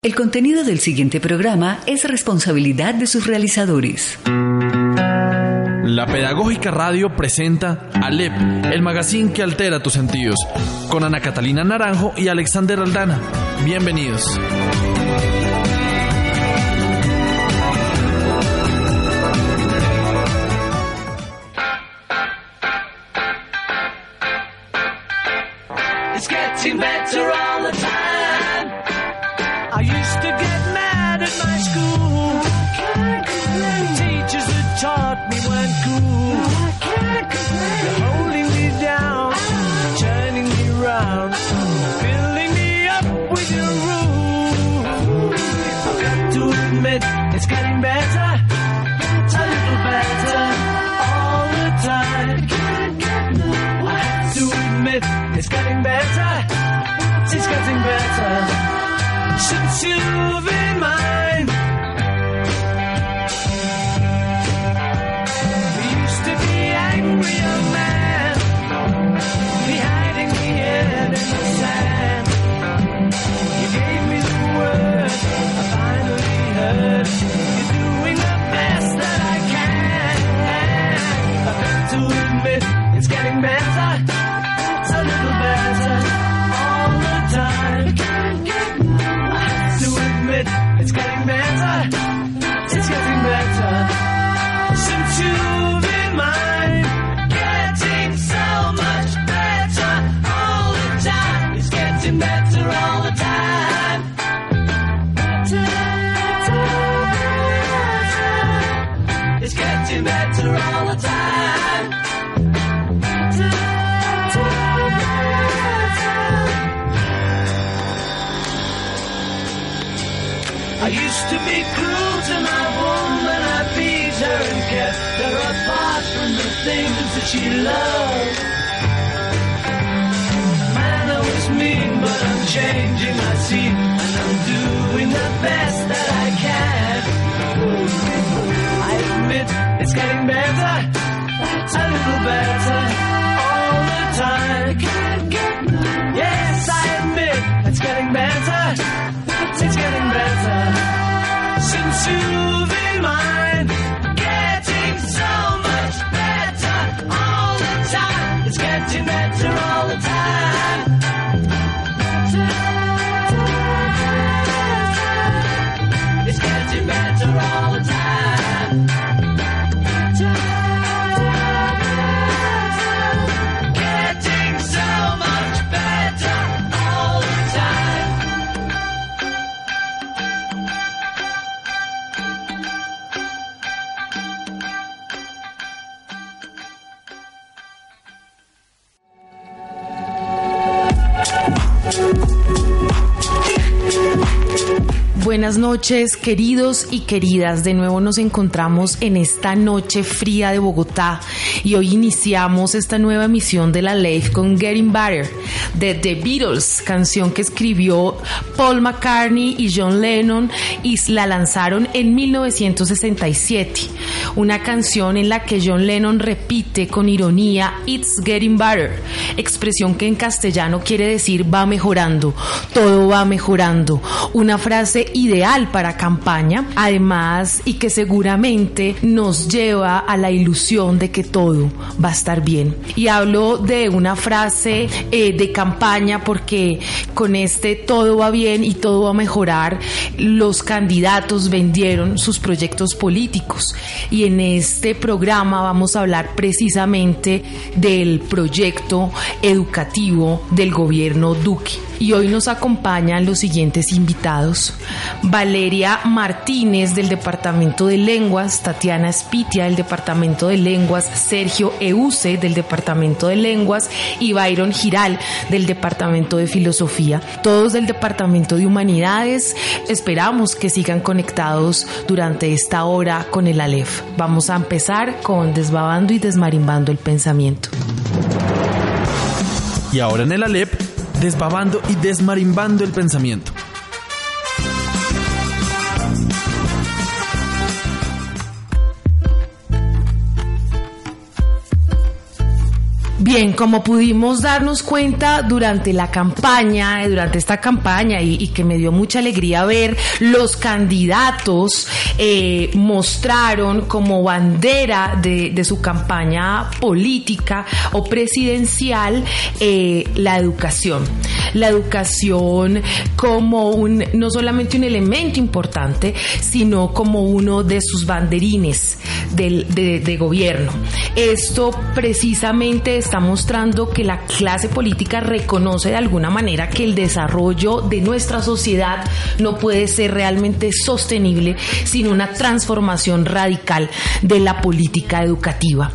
El contenido del siguiente programa es responsabilidad de sus realizadores. La Pedagógica Radio presenta Alep, el magazine que altera tus sentidos, con Ana Catalina Naranjo y Alexander Aldana. Bienvenidos. It's getting better all the time. passion loved. Man, I was mean, but I'm changing my scene, and I'm doing the best that I can. I admit it's getting better, a little better all the time. Yes, I admit it's getting better. It's getting better since you've been mine. Noches, queridos y queridas. De nuevo nos encontramos en esta noche fría de Bogotá y hoy iniciamos esta nueva emisión de la Live con Getting Better de The Beatles, canción que escribió Paul McCartney y John Lennon y la lanzaron en 1967. Una canción en la que John Lennon repite con ironía It's Getting Better, expresión que en castellano quiere decir va mejorando, todo va mejorando. Una frase ideal para campaña, además y que seguramente nos lleva a la ilusión de que todo va a estar bien. Y hablo de una frase eh, de campaña porque con este todo va bien y todo va a mejorar, los candidatos vendieron sus proyectos políticos y en este programa vamos a hablar precisamente del proyecto educativo del gobierno Duque. Y hoy nos acompañan los siguientes invitados. Valeria Martínez del Departamento de Lenguas, Tatiana Spitia del Departamento de Lenguas, Sergio Euse del Departamento de Lenguas y Byron Giral del Departamento de Filosofía. Todos del Departamento de Humanidades. Esperamos que sigan conectados durante esta hora con el Aleph. Vamos a empezar con desbabando y desmarimbando el pensamiento. Y ahora en el Alep, desbabando y desmarimbando el pensamiento. Bien, como pudimos darnos cuenta durante la campaña, eh, durante esta campaña, y, que me dio mucha alegría ver, los candidatos eh, mostraron como bandera de, de su campaña política o presidencial eh, la educación. La educación como un, no solamente un elemento importante, sino como uno de sus banderines del, de, de gobierno. Esto precisamente está mostrando que la clase política reconoce de alguna manera que el desarrollo de nuestra sociedad no puede ser realmente sostenible sin una transformación radical de la política educativa.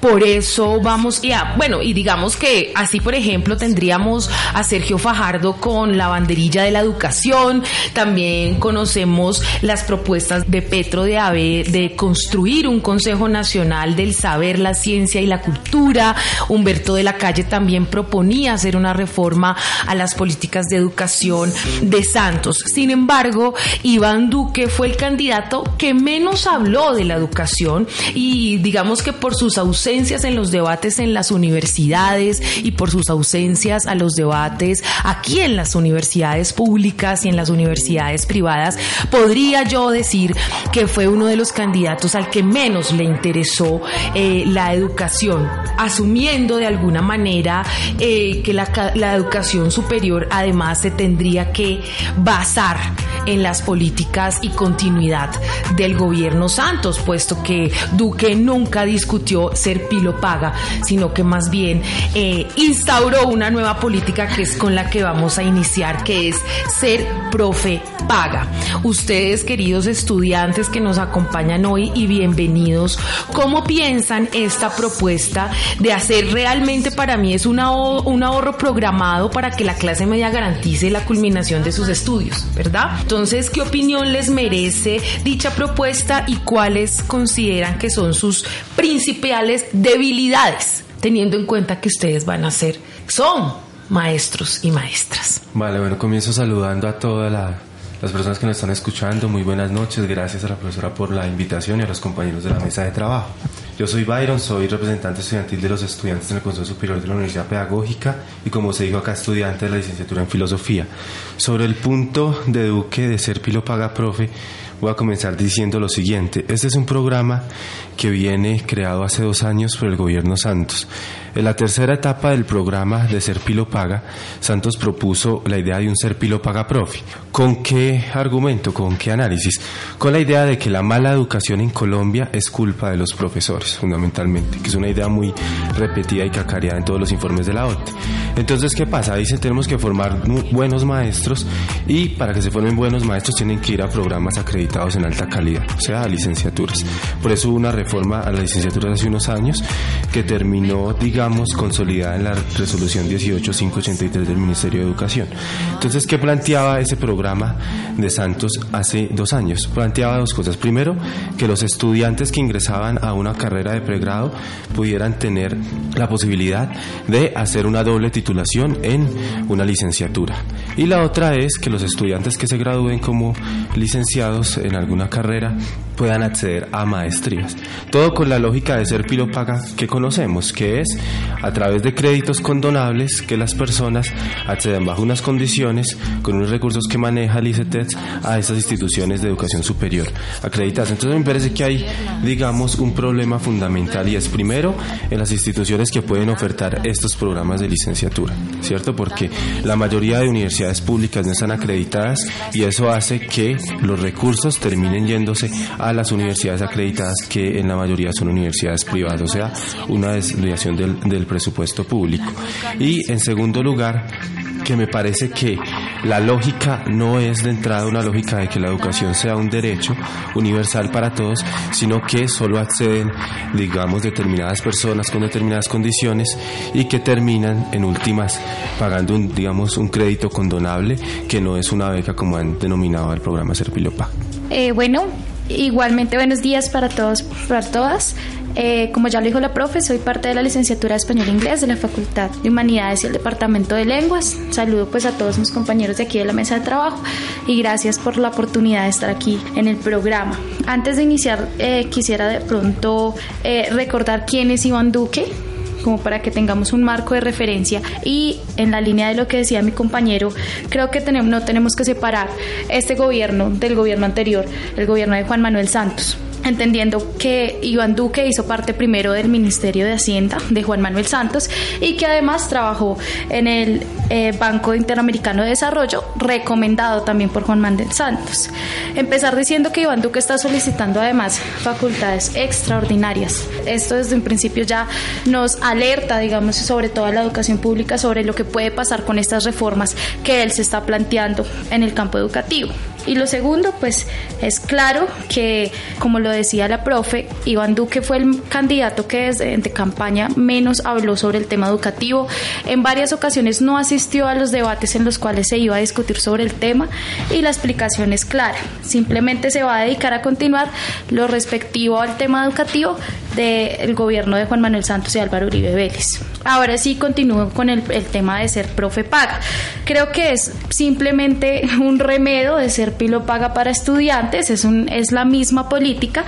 Por eso vamos, ya, bueno, y digamos que así, por ejemplo, tendríamos a Sergio Fajardo con la banderilla de la educación, también conocemos las propuestas de Petro de Ave de construir un Consejo Nacional del Saber, la Ciencia y la Cultura, Humberto de la Calle también proponía hacer una reforma a las políticas de educación de Santos. Sin embargo, Iván Duque fue el candidato que menos habló de la educación y digamos que por sus ausencias en los debates en las universidades y por sus ausencias a los debates aquí en las universidades públicas y en las universidades privadas, podría yo decir que fue uno de los candidatos al que menos le interesó eh, la educación, asumiendo de alguna manera eh, que la, la educación superior además se tendría que basar en las políticas y continuidad del gobierno Santos, puesto que Duque nunca discutió ser pilo paga, sino que más bien eh, instauró una nueva política que es con la que vamos a iniciar, que es ser profe paga. Ustedes, queridos estudiantes que nos acompañan hoy y bienvenidos, ¿cómo piensan esta propuesta de hacer realmente para mí es un ahorro, un ahorro programado para que la clase media garantice la culminación de sus estudios, ¿verdad? Entonces, ¿qué opinión les merece dicha propuesta y cuáles consideran que son sus principales debilidades, teniendo en cuenta que ustedes van a ser, son maestros y maestras? Vale, bueno, comienzo saludando a todas la- las personas que nos están escuchando. Muy buenas noches, gracias a la profesora por la invitación y a los compañeros de la mesa de trabajo. Yo soy Byron, soy representante estudiantil de los estudiantes en el Consejo Superior de la Universidad Pedagógica y como se dijo acá, estudiante de la licenciatura en Filosofía. Sobre el punto de Duque de ser Pilo Paga Profe, voy a comenzar diciendo lo siguiente. Este es un programa que viene creado hace dos años por el gobierno Santos. En la tercera etapa del programa de Ser Pilo Paga, Santos propuso la idea de un Ser Pilo Paga Profi. ¿Con qué argumento? ¿Con qué análisis? Con la idea de que la mala educación en Colombia es culpa de los profesores, fundamentalmente, que es una idea muy repetida y cacareada en todos los informes de la OTE. Entonces, ¿qué pasa? Dice, tenemos que formar buenos maestros y para que se formen buenos maestros tienen que ir a programas acreditados en alta calidad, o sea, a licenciaturas. Por eso hubo una reforma a las licenciaturas hace unos años que terminó, digamos, consolidada en la resolución 18583 del Ministerio de Educación. Entonces, ¿qué planteaba ese programa de Santos hace dos años? Planteaba dos cosas. Primero, que los estudiantes que ingresaban a una carrera de pregrado pudieran tener la posibilidad de hacer una doble titulación en una licenciatura. Y la otra es que los estudiantes que se gradúen como licenciados en alguna carrera puedan acceder a maestrías. Todo con la lógica de ser pilo paga que conocemos, que es a través de créditos condonables que las personas acceden bajo unas condiciones con unos recursos que maneja el ICETEX a esas instituciones de educación superior acreditadas. Entonces me parece que hay, digamos, un problema fundamental y es primero en las instituciones que pueden ofertar estos programas de licenciatura, ¿cierto? Porque la mayoría de universidades públicas no están acreditadas y eso hace que los recursos terminen yéndose a las universidades acreditadas que en la mayoría son universidades privadas, o sea, una desviación del, del presupuesto público. Y en segundo lugar, porque me parece que la lógica no es de entrada una lógica de que la educación sea un derecho universal para todos, sino que solo acceden, digamos, determinadas personas con determinadas condiciones y que terminan en últimas pagando un, digamos, un crédito condonable que no es una beca como han denominado el programa Serpilopa. Eh, bueno, igualmente buenos días para todos, para todas. Eh, como ya lo dijo la profe, soy parte de la licenciatura de Español e Inglés de la Facultad de Humanidades y el Departamento de Lenguas. Saludo pues a todos mis compañeros de aquí de la mesa de trabajo y gracias por la oportunidad de estar aquí en el programa. Antes de iniciar, eh, quisiera de pronto eh, recordar quién es Iván Duque, como para que tengamos un marco de referencia. Y en la línea de lo que decía mi compañero, creo que tenemos, no tenemos que separar este gobierno del gobierno anterior, el gobierno de Juan Manuel Santos entendiendo que Iván Duque hizo parte primero del Ministerio de Hacienda de Juan Manuel Santos y que además trabajó en el eh, Banco Interamericano de Desarrollo, recomendado también por Juan Manuel Santos. Empezar diciendo que Iván Duque está solicitando además facultades extraordinarias. Esto desde un principio ya nos alerta, digamos, sobre toda la educación pública, sobre lo que puede pasar con estas reformas que él se está planteando en el campo educativo. Y lo segundo, pues es claro que, como lo decía la profe, Iván Duque fue el candidato que desde de campaña menos habló sobre el tema educativo. En varias ocasiones no asistió a los debates en los cuales se iba a discutir sobre el tema y la explicación es clara. Simplemente se va a dedicar a continuar lo respectivo al tema educativo del gobierno de Juan Manuel Santos y Álvaro Uribe Vélez. Ahora sí continúo con el, tema de ser profe paga. Creo que es simplemente un remedio de ser pilo paga para estudiantes, es, un, es la misma política,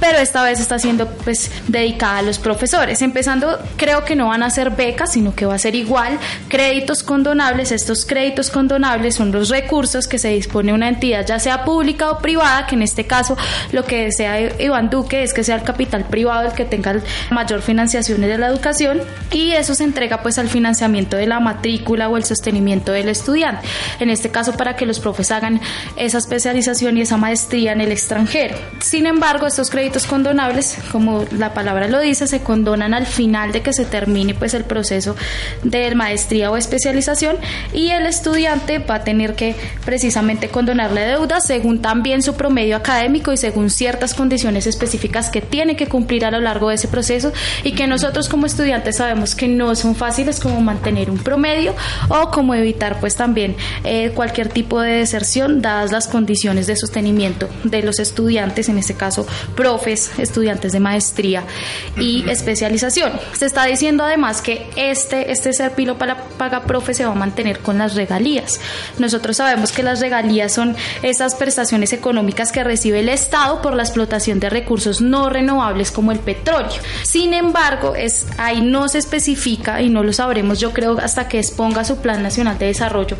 pero esta vez está siendo pues dedicada a los profesores. Empezando, creo que no van a ser becas, sino que va a ser igual créditos condonables. Estos créditos condonables son los recursos que se dispone una entidad, ya sea pública o privada, que en este caso lo que desea Iván Duque es que sea el capital privado el que tenga mayor financiación de la educación y eso se entrega pues al financiamiento de la matrícula o el sostenimiento del estudiante. En este caso para que los profes hagan esa especialización y esa maestría en el extranjero. Sin embargo, estos créditos condonables, como la palabra lo dice, se condonan al final de que se termine pues el proceso de maestría o especialización y el estudiante va a tener que precisamente condonarle deuda según también su promedio académico y según ciertas condiciones específicas que tiene que cumplir a lo largo de ese proceso y que nosotros como estudiantes sabemos que no son fáciles como mantener un promedio o como evitar pues también eh, cualquier tipo de deserción dadas las condiciones de sostenimiento de los estudiantes, en este caso profes, estudiantes de maestría y especialización. Se está diciendo además que este, este Serpilo para paga profe se va a mantener con las regalías. Nosotros sabemos que las regalías son esas prestaciones económicas que recibe el Estado por la explotación de recursos no renovables como el petróleo. Sin embargo, es, ahí no se especifica y no lo sabremos yo creo hasta que exponga su Plan Nacional de Desarrollo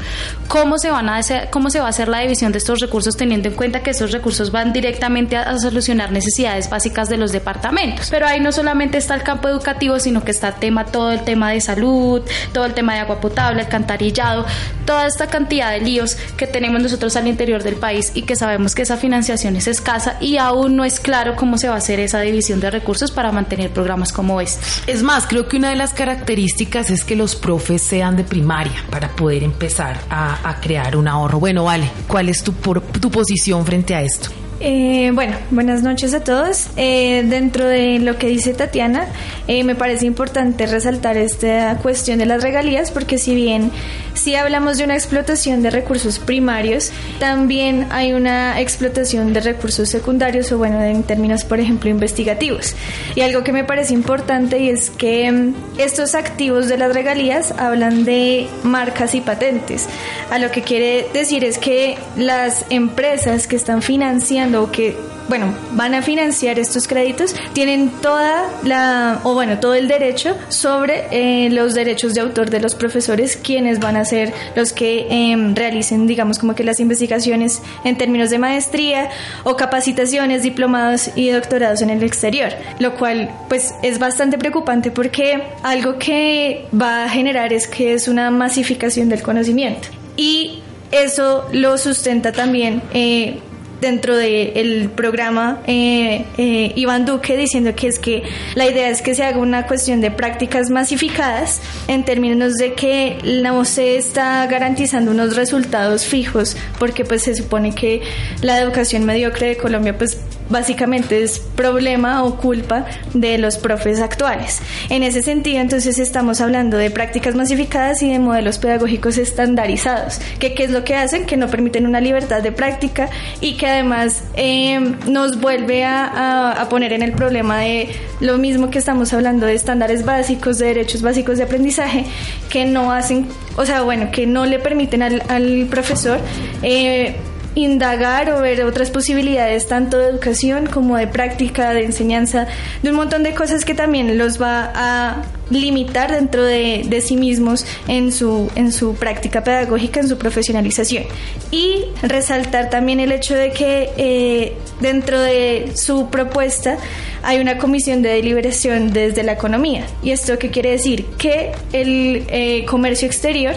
cómo se, van a cómo se va a hacer la división de estos recursos teniendo en cuenta que esos recursos van directamente a, a solucionar necesidades básicas de los departamentos. Pero ahí no solamente está el campo educativo, sino que está tema, todo el tema de salud, todo el tema de agua potable, alcantarillado, toda esta cantidad de líos que tenemos nosotros al interior del país y que sabemos que esa financiación es escasa y aún no es claro cómo se va a hacer esa división de recursos para mantener programas como estos. Es más, creo que una de las características es que los profes sean de primaria para poder empezar a, a crear un ahorro. Bueno, vale, ¿cuál es tu, por, tu posición frente a esto? Eh, bueno, buenas noches a todos. Eh, dentro de lo que dice Tatiana, eh, me parece importante resaltar esta cuestión de las regalías porque si bien si hablamos de una explotación de recursos primarios, también hay una explotación de recursos secundarios o bueno, en términos por ejemplo investigativos. Y algo que me parece importante y es que mm, estos activos de las regalías hablan de marcas y patentes. A lo que quiere decir es que las empresas que están financiando o que bueno, van a financiar estos créditos, tienen toda la, o bueno, todo el derecho sobre eh, los derechos de autor de los profesores, quienes van a ser los que eh, realicen, digamos, como que las investigaciones en términos de maestría o capacitaciones, diplomados y doctorados en el exterior, lo cual pues es bastante preocupante porque algo que va a generar es que es una masificación del conocimiento. Y eso lo sustenta también eh, dentro del programa eh, eh, Iván Duque diciendo que es que la idea es que se haga una cuestión de prácticas masificadas en términos de que no se está garantizando unos resultados fijos porque pues se supone que la educación mediocre de Colombia pues básicamente es problema o culpa de los profes actuales. En ese sentido, entonces estamos hablando de prácticas masificadas y de modelos pedagógicos estandarizados, que qué es lo que hacen, que no permiten una libertad de práctica y que además eh, nos vuelve a, a- a poner en el problema de lo mismo que estamos hablando de estándares básicos, de derechos básicos de aprendizaje, que no hacen, o sea, bueno, que no le permiten al, al profesor eh, indagar o ver otras posibilidades tanto de educación como de práctica, de enseñanza, de un montón de cosas que también los va a limitar dentro de, de sí mismos en su, en su práctica pedagógica, en su profesionalización. Y resaltar también el hecho de que eh, dentro de su propuesta hay una comisión de deliberación desde la economía. ¿Y esto qué quiere decir? Que el eh, comercio exterior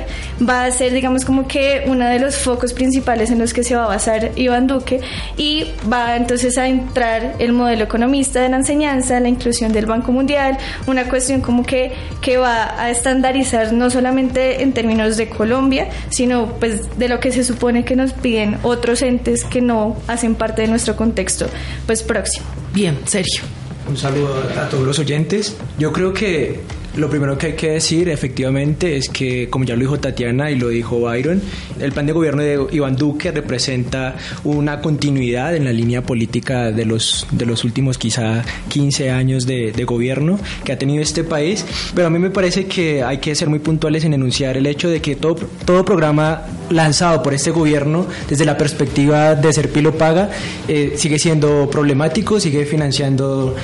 va a ser, digamos, como que uno de los focos principales en los que se va a basar Iván Duque y va entonces a entrar el modelo economista de la enseñanza, la inclusión del Banco Mundial, una cuestión como que, que va a estandarizar no solamente en términos de Colombia, sino pues de lo que se supone que nos piden otros entes que no hacen parte de nuestro contexto pues próximo. Bien, Sergio. Un saludo a todos los oyentes. Yo creo que lo primero que hay que decir efectivamente es que, como ya lo dijo Tatiana y lo dijo Byron, el plan de gobierno de Iván Duque representa una continuidad en la línea política de los, de los últimos quizá 15 años de, gobierno que ha tenido este país. Pero a mí me parece que hay que ser muy puntuales en enunciar el hecho de que todo, todo programa lanzado por este gobierno desde la perspectiva de ser pilo paga eh, sigue siendo problemático, sigue financiando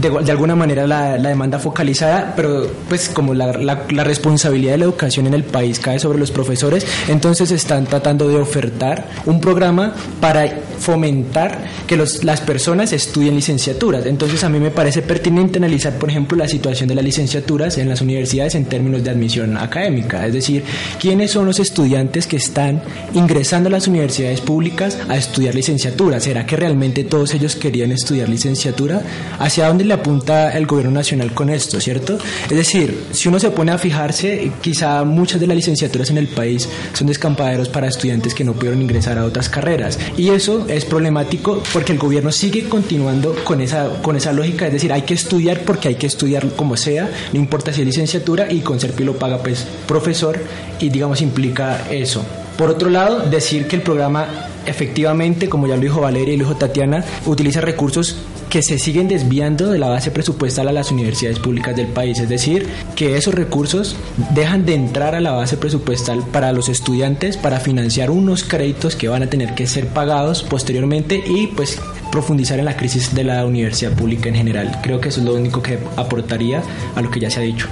de, alguna manera la, la demanda focalizada, pero pues como la- la responsabilidad de la educación en el país cae sobre los profesores, entonces están tratando de ofertar un programa para fomentar que los, las personas estudien licenciaturas. Entonces a mí me parece pertinente analizar, por ejemplo, la situación de las licenciaturas en las universidades en términos de admisión académica, es decir, quiénes son los estudiantes que están ingresando a las universidades públicas a estudiar licenciatura. ¿Será que realmente todos ellos querían estudiar licenciatura? ¿Hacia dónde le apunta el gobierno nacional con esto, cierto? Es decir, si uno se pone a fijarse, quizá muchas de las licenciaturas en el país son descampaderos para estudiantes que no pudieron ingresar a otras carreras. Y eso es problemático porque el gobierno sigue continuando con esa, con esa lógica, es decir, hay que estudiar porque hay que estudiar como sea, no importa si es licenciatura y con Serpi lo paga pues profesor y digamos implica eso. Por otro lado, decir que el programa efectivamente, como ya lo dijo Valeria y lo dijo Tatiana, utiliza recursos que se siguen desviando de la base presupuestal a las universidades públicas del país, es decir, que esos recursos dejan de entrar a la base presupuestal para los estudiantes para financiar unos créditos que van a tener que ser pagados posteriormente y pues profundizar en la crisis de la universidad pública en general. Creo que eso es lo único que aportaría a lo que ya se ha dicho.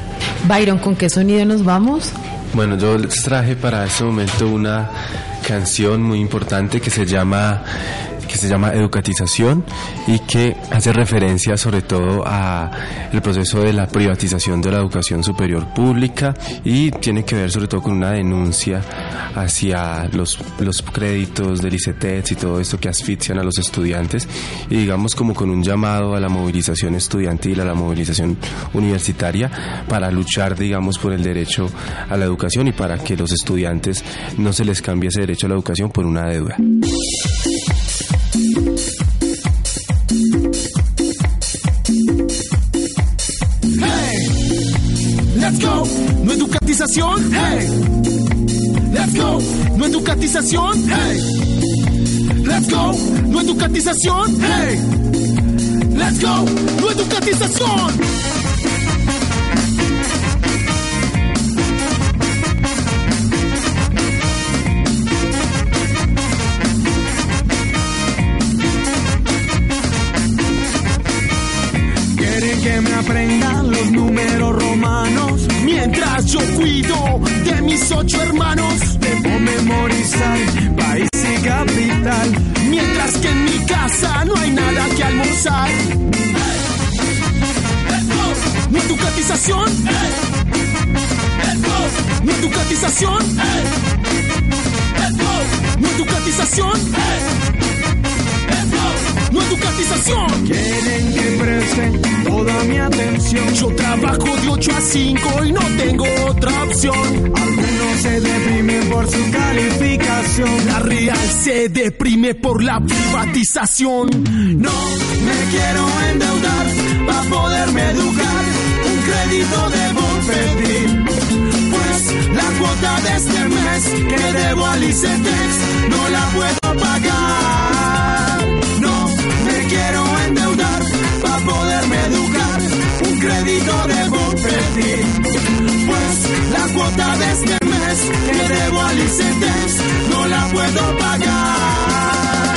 Byron, ¿con qué sonido nos vamos? Bueno, yo les traje para este momento una canción muy importante que se llama que se llama Educatización y que hace referencia sobre todo a el proceso de la privatización de la educación superior pública y tiene que ver sobre todo con una denuncia hacia los, los créditos del ICETEX y todo esto que asfixian a los estudiantes y digamos como con un llamado a la movilización estudiantil, a la movilización universitaria para luchar digamos por el derecho a la educación y para que los estudiantes no se les cambie ese derecho a la educación por una deuda. Let's go, no educatización, hey. Let's go, no educatización, hey. Let's go, no educatización, hey. Let's go, no educatización. Aprendan los números romanos mientras yo cuido de mis ocho hermanos. Debo memorizar país y capital mientras que en mi casa no hay nada que almorzar. No educatización. No educatización. No educatización. Diste toda mi atención. Yo trabajo de 8 a 5 y no tengo otra opción. Algunos se deprimen por su calificación. La real se deprime por la privatización. No me quiero endeudar para poderme educar. Un crédito debo pedir. Pues la cuota de este mes que debo al ICETEX no la puedo pagar. Debo pedir. Pues la cuota de este mes que debo al ICETEX no la puedo pagar.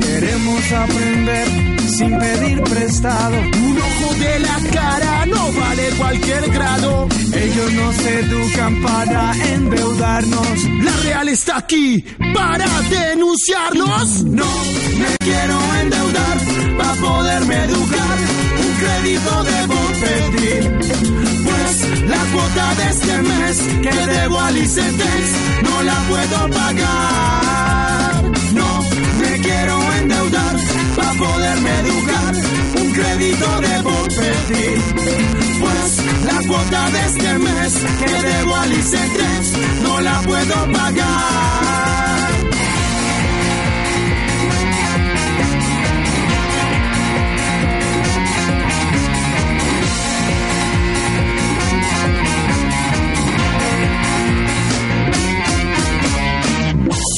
Queremos aprender sin pedir prestado. Un ojo de la cara no vale cualquier grado. Ellos nos educan para endeudarnos. La real está aquí para denunciarnos. No me quiero endeudar para poderme educar. Un crédito debo pedir. Pues la cuota de este mes que debo al ICETEX no la puedo pagar. No me quiero endeudar para poderme educar. Un crédito debo pedir. Pues la cuota de este mes que debo al ICETEX no la puedo pagar.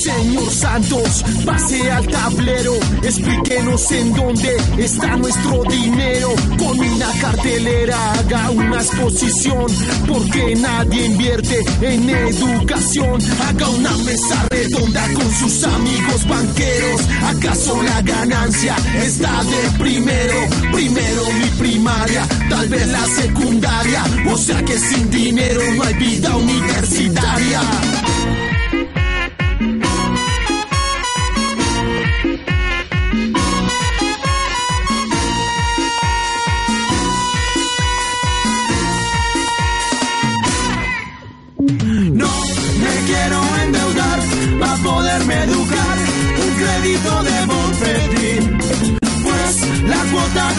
Señor Santos, pase al tablero, explíquenos en dónde está nuestro dinero. Con una cartelera haga una exposición, porque nadie invierte en educación. Haga una mesa redonda con sus amigos banqueros. ¿Acaso la ganancia está de primero? Primero mi primaria, tal vez la secundaria. O sea que sin dinero no hay vida universitaria.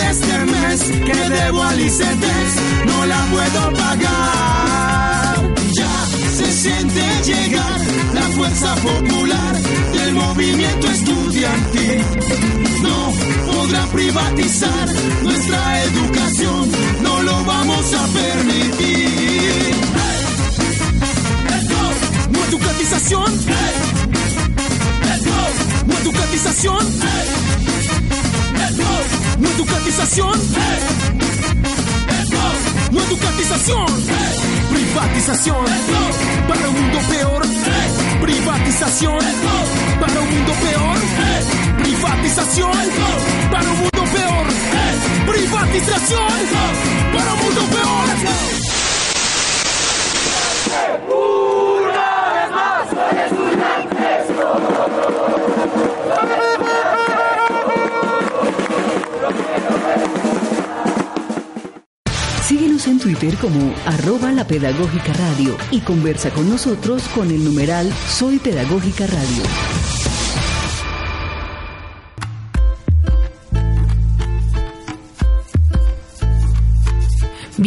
Este mes que debo al ICETEX no la puedo pagar. Ya se siente llegar la fuerza popular del movimiento estudiantil. No podrá privatizar nuestra educación, no lo vamos a permitir. No educatización. Let's go. No go. No educatización. Let's go. No educatización. Privatización. Para un mundo peor. Privatización. Para un mundo peor. Privatización. Para un mundo peor. Privatización. Para un mundo peor. En Twitter como arroba la pedagógica radio y conversa con nosotros con el numeral Soy Pedagógica Radio.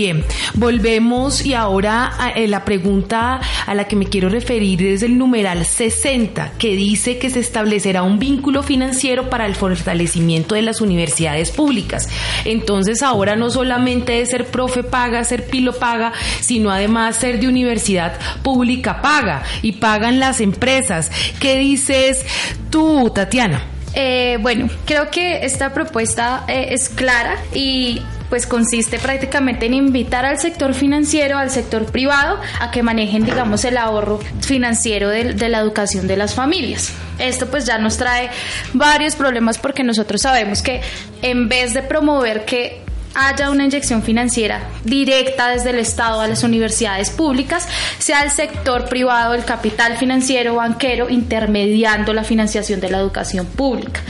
Bien, volvemos y ahora eh, la pregunta a la que me quiero referir es el numeral 60, que dice que se establecerá un vínculo financiero para el fortalecimiento de las universidades públicas. Entonces ahora no solamente es ser profe paga, ser pilo paga, sino además ser de universidad pública paga y pagan las empresas. ¿Qué dices tú, Tatiana? Eh, bueno, creo que esta propuesta eh, es clara y pues consiste prácticamente en invitar al sector financiero, al sector privado, a que manejen, digamos, el ahorro financiero de, la educación de las familias. Esto pues ya nos trae varios problemas porque nosotros sabemos que en vez de promover que haya una inyección financiera directa desde el Estado a las universidades públicas, sea el sector privado, el capital financiero, banquero, intermediando la financiación de la educación pública.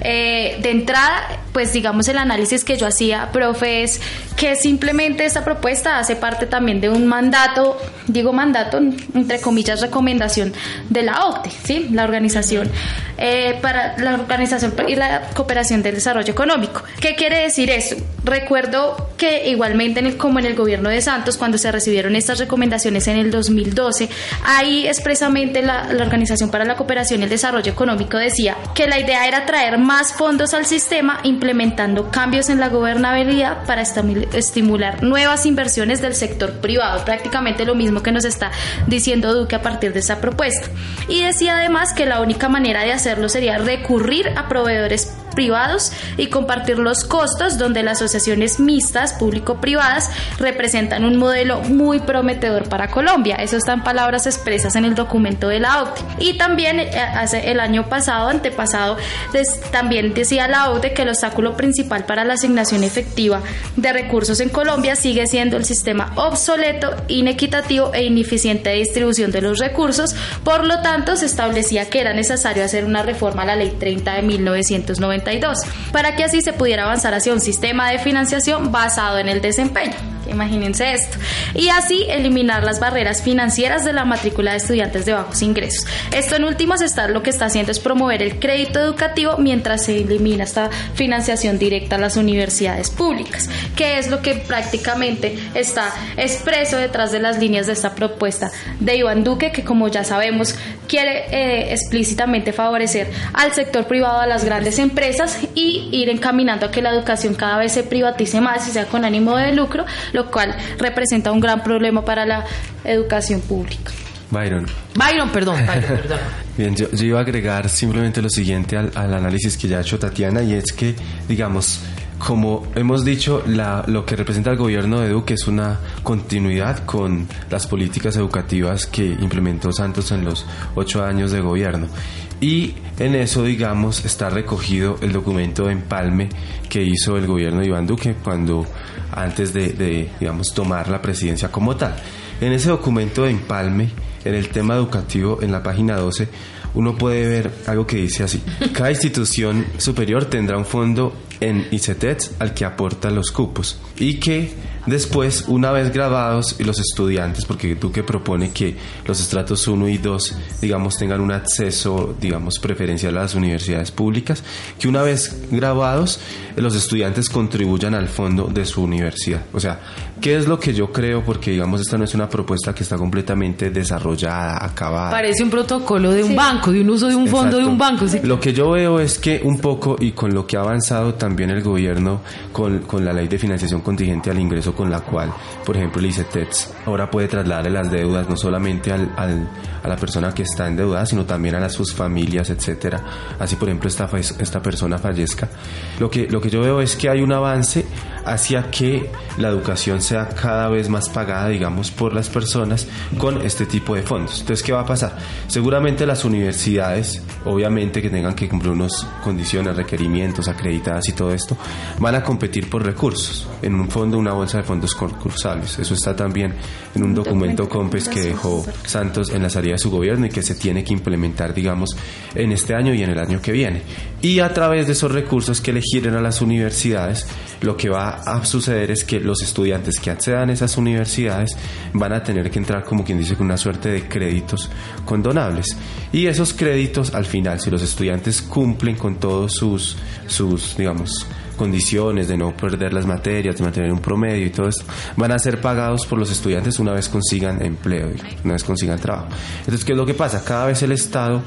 Eh, de entrada, pues digamos el análisis que yo hacía, profe, es que simplemente esta propuesta hace parte también de un mandato, digo mandato, entre comillas, recomendación de la OCDE, ¿sí? La organización eh, para la organización y la cooperación del desarrollo económico. ¿Qué quiere decir eso? Recuerdo que igualmente en como en el gobierno de Santos, cuando se recibieron estas recomendaciones en el 2012, ahí expresamente la Organización para la Cooperación y el Desarrollo Económico decía que la idea era traer más fondos al sistema implementando cambios en la gobernabilidad para estimu- estimular nuevas inversiones del sector privado, prácticamente lo mismo que nos está diciendo Duque a partir de esta propuesta. Y decía además que la única manera de hacerlo sería recurrir a proveedores privados y compartir los costos donde las asociaciones mixtas público-privadas representan un modelo muy prometedor para Colombia. Eso está en palabras expresas en el documento de la OCDE. Y también eh, hace el año pasado, antepasado, también decía la OCDE que el obstáculo principal para la asignación efectiva de recursos en Colombia sigue siendo el sistema obsoleto, inequitativo e ineficiente de distribución de los recursos. Por lo tanto, se establecía que era necesario hacer una reforma a la Ley 30 de 1992 para que así se pudiera avanzar hacia un sistema de financiación basado en el desempeño. Imagínense esto. Y así eliminar las barreras financieras de la matrícula de estudiantes de bajos ingresos. Esto en últimos está, lo que está haciendo es promover el crédito educativo mientras se elimina esta financiación directa a las universidades públicas, que es lo que prácticamente está expreso detrás de las líneas de esta propuesta de Iván Duque, que como ya sabemos quiere eh, explícitamente favorecer al sector privado, a las grandes empresas y ir encaminando a que la educación cada vez se privatice más y sea con ánimo de lucro, lo cual representa un gran problema para la educación pública. Byron. Byron, perdón, Byron, perdón. Bien, yo, yo iba a agregar simplemente lo siguiente al, al análisis que ya ha hecho Tatiana y es que, digamos, como hemos dicho, la- lo que representa el gobierno de Duque es una continuidad con las políticas educativas que implementó Santos en los ocho años de gobierno. Y en eso, digamos, está recogido el documento de empalme que hizo el gobierno de Iván Duque cuando, antes de, de, digamos, tomar la presidencia como tal. En ese documento de empalme, en el tema educativo, en la página 12, uno puede ver algo que dice así. Cada institución superior tendrá un fondo en ICETEX al que aporta los cupos y que después, una vez grabados, y los estudiantes, porque Duque propone que los estratos 1 y 2, digamos, tengan un acceso, digamos, preferencial a las universidades públicas, que una vez grabados, los estudiantes contribuyan al fondo de su universidad. O sea, ¿qué es lo que yo creo? Porque, digamos, esta no es una propuesta que está completamente desarrollada, acabada. Parece un protocolo de un banco, de un uso de un fondo de un banco. ¿sí? Lo que yo veo es que un poco, y con lo que ha avanzado también el gobierno con, con la ley de financiación contingente al ingreso, con la cual, por ejemplo, el ICETEX ahora puede trasladarle las deudas no solamente a la persona que está endeudada, sino también a las, sus familias, etcétera. Así, por ejemplo, esta, persona fallezca. Lo que, lo que yo veo es que hay un avance hacia que la educación sea cada vez más pagada, digamos, por las personas con este tipo de fondos. Entonces, ¿qué va a pasar? Seguramente las universidades, obviamente que tengan que cumplir unas condiciones, requerimientos, acreditadas y todo esto, van a competir por recursos en un fondo, una bolsa de fondos concursables. Eso está también en un documento COMPES que dejó Santos en la salida de su gobierno y que se tiene que implementar, digamos, en este año y en el año que viene. Y a través de esos recursos que le giren a las universidades, lo que va a suceder es que los estudiantes que accedan a esas universidades van a tener que entrar, como quien dice, con una suerte de créditos condonables. Y esos créditos, al final, si los estudiantes cumplen con todos sus, sus digamos, condiciones de no perder las materias, de mantener un promedio y todo esto, van a ser pagados por los estudiantes una vez consigan empleo, una vez consigan trabajo. Entonces, ¿qué es lo que pasa? Cada vez el Estado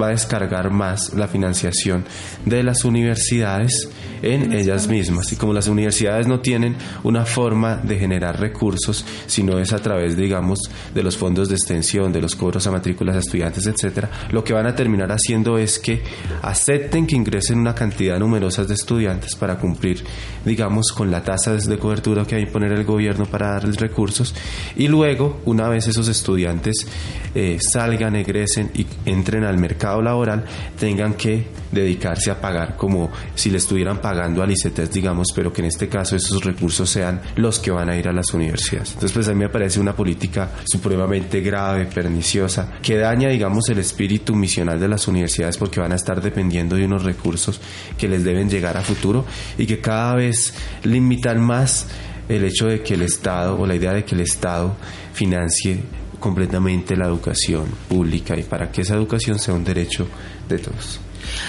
va a descargar más la financiación de las universidades en ellas mismas. Y como las universidades no tienen una forma de generar recursos, sino es a través, digamos, de los fondos de extensión, de los cobros a matrículas a estudiantes, etcétera, lo que van a terminar haciendo es que acepten que ingresen una cantidad numerosa de estudiantes para cumplir, digamos, con la tasa de cobertura que va a imponer el gobierno para darles recursos y luego, una vez esos estudiantes eh, salgan, egresen y entren al mercado laboral, tengan que dedicarse a pagar como si le estuvieran pagando al ICETEX, digamos, pero que en este caso esos recursos sean los que van a ir a las universidades. Entonces, pues a mí me parece una política supremamente grave, perniciosa, que daña, digamos, el espíritu misional de las universidades porque van a estar dependiendo de unos recursos que les deben llegar a futuro y que cada vez limitan más el hecho de que el Estado o la idea de que el Estado financie completamente la educación pública y para que esa educación sea un derecho de todos.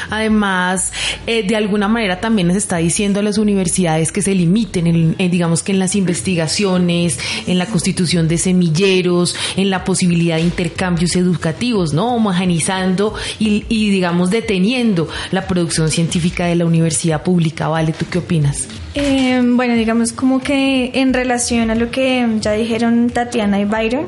Además, eh, de alguna manera también les está diciendo a las universidades que se limiten, en, en, digamos que en las investigaciones, en la constitución de semilleros, en la posibilidad de intercambios educativos, ¿no? Homogenizando y, y digamos deteniendo la producción científica de la universidad pública. Vale, ¿tú qué opinas? Eh, bueno, digamos como que en relación a lo que ya dijeron Tatiana y Byron,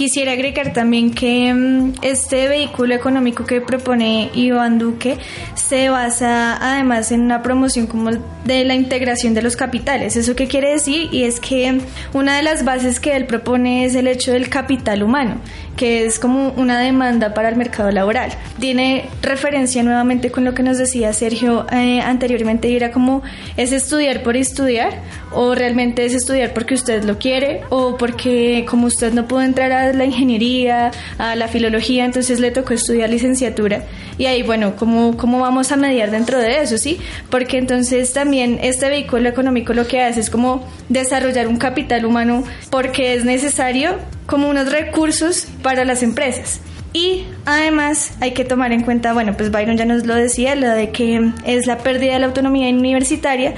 quisiera agregar también que mm, este vehículo económico que propone Iván Duque se basa además en una promoción como de la integración de los capitales. ¿Eso qué quiere decir? Y es que una de las bases que él propone es el hecho del capital humano, que es como una demanda para el mercado laboral. Tiene referencia nuevamente con lo que nos decía Sergio eh, anteriormente y era como es estudiar por estudiar o realmente es estudiar porque usted lo quiere o porque como usted no pudo entrar a la ingeniería, a la filología, entonces le tocó estudiar licenciatura y ahí bueno, ¿cómo, cómo vamos a mediar dentro de eso? ¿sí? Porque entonces también este vehículo económico lo que hace es como desarrollar un capital humano porque es necesario como unos recursos para las empresas. Y además hay que tomar en cuenta, bueno, pues Byron ya nos lo decía, lo de que es la pérdida de la autonomía universitaria,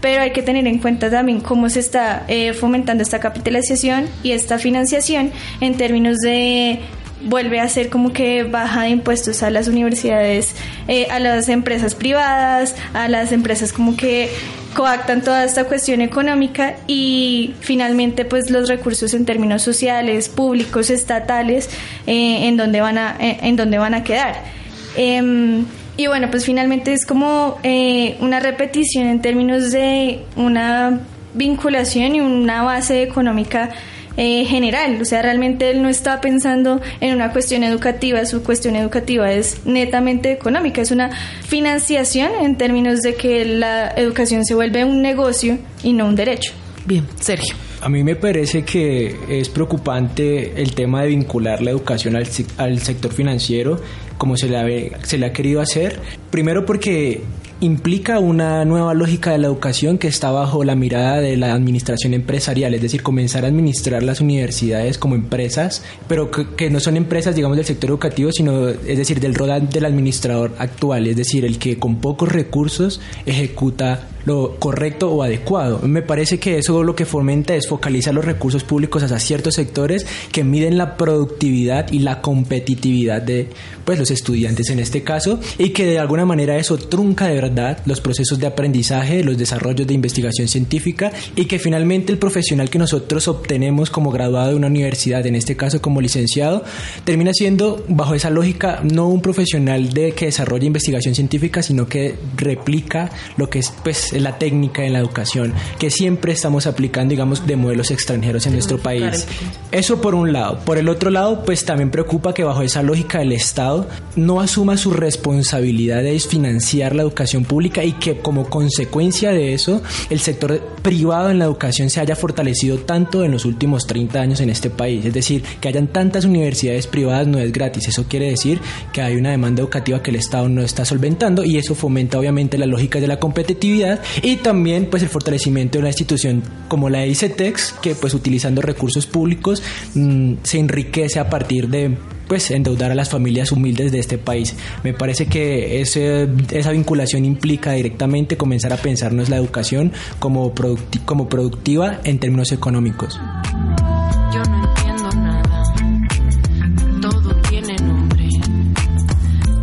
pero hay que tener en cuenta también cómo se está eh, fomentando esta capitalización y esta financiación en términos de vuelve a ser como que baja de impuestos a las universidades, eh, a las empresas privadas, a las empresas como que coactan toda esta cuestión económica y finalmente pues los recursos en términos sociales, públicos, estatales, eh, en donde van a, eh, en donde van a quedar. Em, y bueno, pues finalmente es como eh, una repetición en términos de una vinculación y una base económica eh, general. O sea, realmente él no está pensando en una cuestión educativa, su cuestión educativa es netamente económica, es una financiación en términos de que la educación se vuelve un negocio y no un derecho. Bien, Sergio. A mí me parece que es preocupante el tema de vincular la educación al, al sector financiero como se le, ha, se le ha querido hacer. Primero porque implica una nueva lógica de la educación que está bajo la mirada de la administración empresarial, es decir, comenzar a administrar las universidades como empresas, pero que, no son empresas, digamos, del sector educativo, sino, es decir, del rol del administrador actual, es decir, el que con pocos recursos ejecuta lo correcto o adecuado. Me parece que eso lo que fomenta es focalizar los recursos públicos hacia ciertos sectores que miden la productividad y la competitividad de pues los estudiantes en este caso y que de alguna manera eso trunca de verdad los procesos de aprendizaje, los desarrollos de investigación científica y que finalmente el profesional que nosotros obtenemos como graduado de una universidad, en este caso como licenciado, termina siendo bajo esa lógica no un profesional de que desarrolla investigación científica, sino que replica lo que es pues la técnica en la educación que siempre estamos aplicando, digamos, de modelos extranjeros en nuestro país. Eso por un lado. Por el otro lado, pues también preocupa que bajo esa lógica del Estado no asuma su responsabilidad de financiar la educación pública y que como consecuencia de eso el sector privado en la educación se haya fortalecido tanto en los últimos 30 años en este país. Es decir, que hayan tantas universidades privadas no es gratis. Eso quiere decir que hay una demanda educativa que el Estado no está solventando y eso fomenta obviamente las lógicas de la competitividad y también pues el fortalecimiento de una institución como la ICETEX que pues utilizando recursos públicos mmm, se enriquece a partir de pues endeudar a las familias humildes de este país. Me parece que ese, esa vinculación implica directamente comenzar a pensarnos la educación como, producti como productiva en términos económicos. Yo no entiendo nada. Todo tiene nombre.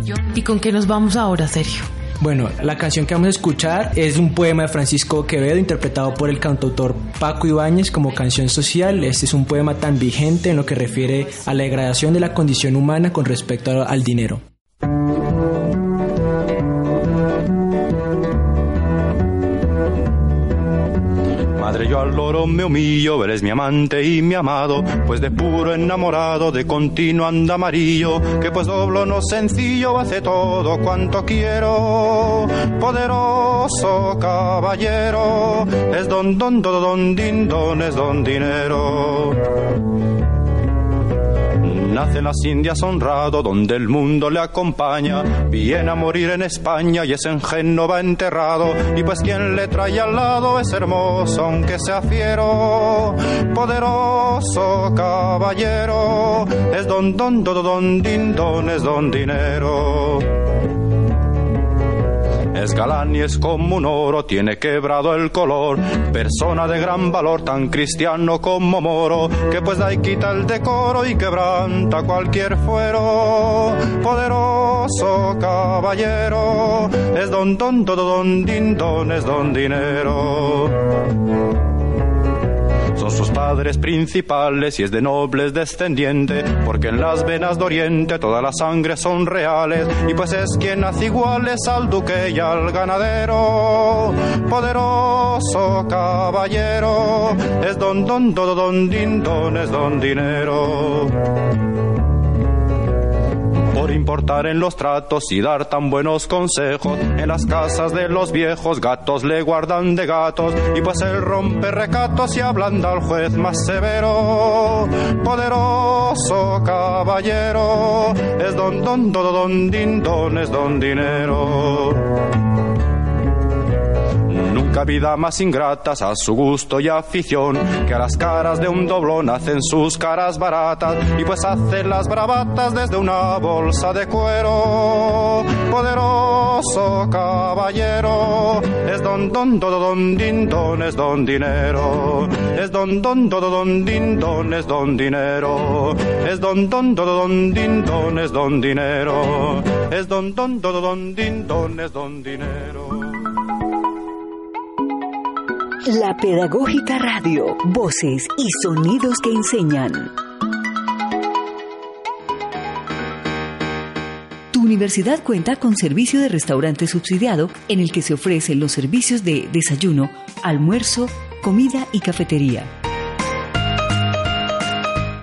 Yo no ¿Y con qué nos vamos ahora, Sergio? Bueno, la canción que vamos a escuchar es un poema de Francisco Quevedo interpretado por el cantautor Paco Ibáñez como canción social. Este es un poema tan vigente en lo que refiere a la degradación de la condición humana con respecto al dinero. Loro me humillo, eres mi amante y mi amado, pues de puro enamorado, de continuo anda amarillo, que pues doblo no sencillo, hace todo cuanto quiero. Poderoso caballero, es don don don don din don es don dinero. Nace en las Indias honrado, donde el mundo le acompaña. Viene a morir en España y es en Génova enterrado. Y pues quien le trae al lado es hermoso, aunque sea fiero. Poderoso caballero, es don don don don din don, es don dinero. Es galán y es como un oro, tiene quebrado el color. Persona de gran valor, tan cristiano como moro, que pues da y quita el decoro y quebranta cualquier fuero. Poderoso caballero, es don don don don din es don dinero. Son sus padres principales y es de nobles descendiente, porque en las venas de Oriente todas las sangres son reales, y pues es quien hace iguales al duque y al ganadero. Poderoso caballero, es don don don don don, es don dinero por importar en los tratos y dar tan buenos consejos. En las casas de los viejos gatos le guardan de gatos y pues él rompe recatos y ablanda al juez más severo. Poderoso caballero, es don don don don din don, es don dinero. Nunca vida más ingratas a su gusto y afición, que a las caras de un doblón hacen sus caras baratas y pues hacen las bravatas desde una bolsa de cuero. Poderoso caballero, es don don don don din don, es don dinero. Es don don don don din don, es don dinero. Es don don don don din don, es don dinero. Es don don don don din don, es don dinero. La Pedagógica Radio, voces y sonidos que enseñan. Tu universidad cuenta con servicio de restaurante subsidiado en el que se ofrecen los servicios de desayuno, almuerzo, comida y cafetería.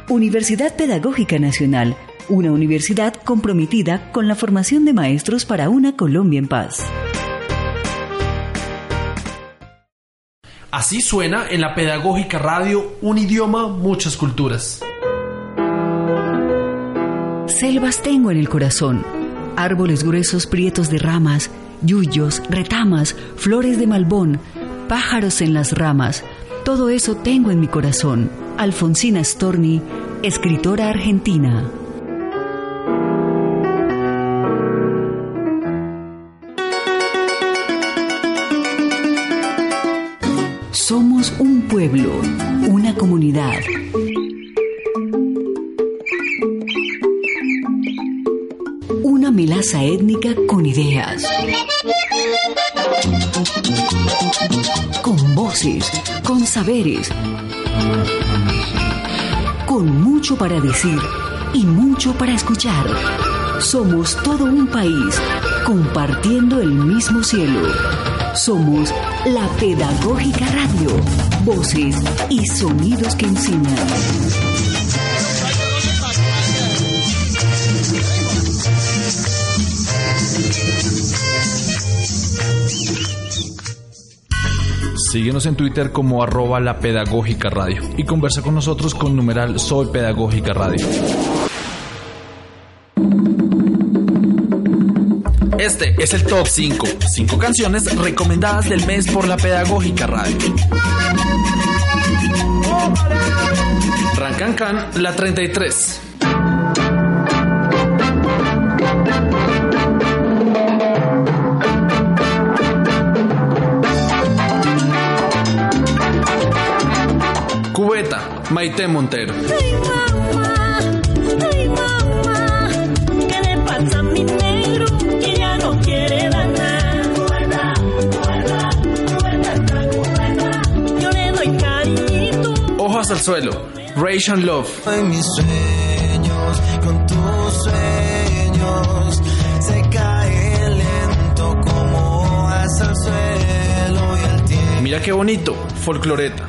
Universidad Pedagógica Nacional, una universidad comprometida con la formación de maestros para una Colombia en paz. Así suena en la Pedagógica Radio un idioma, muchas culturas. Selvas tengo en el corazón, árboles gruesos prietos de ramas, yuyos, retamas, flores de malbón, pájaros en las ramas. Todo eso tengo en mi corazón. Alfonsina Storni, escritora argentina. Somos un pueblo, una comunidad. Una melaza étnica con ideas. Con voces, con saberes. Con mucho para decir y mucho para escuchar. Somos todo un país compartiendo el mismo cielo. Somos la Pedagógica Radio. Voces y sonidos que enseñan. Síguenos en Twitter como arroba la pedagógica radio y conversa con nosotros con numeral Soy Pedagógica Radio. Es el top 5. 5 canciones recomendadas del mes por la Pedagógica Radio. Rancancan, la 33. Cubeta, Maite Montero. Al suelo, Rage and Love. En mis sueños, con tus sueños, se cae lento como hojas al suelo y el tiempo. Mira qué bonito, Folcloreta.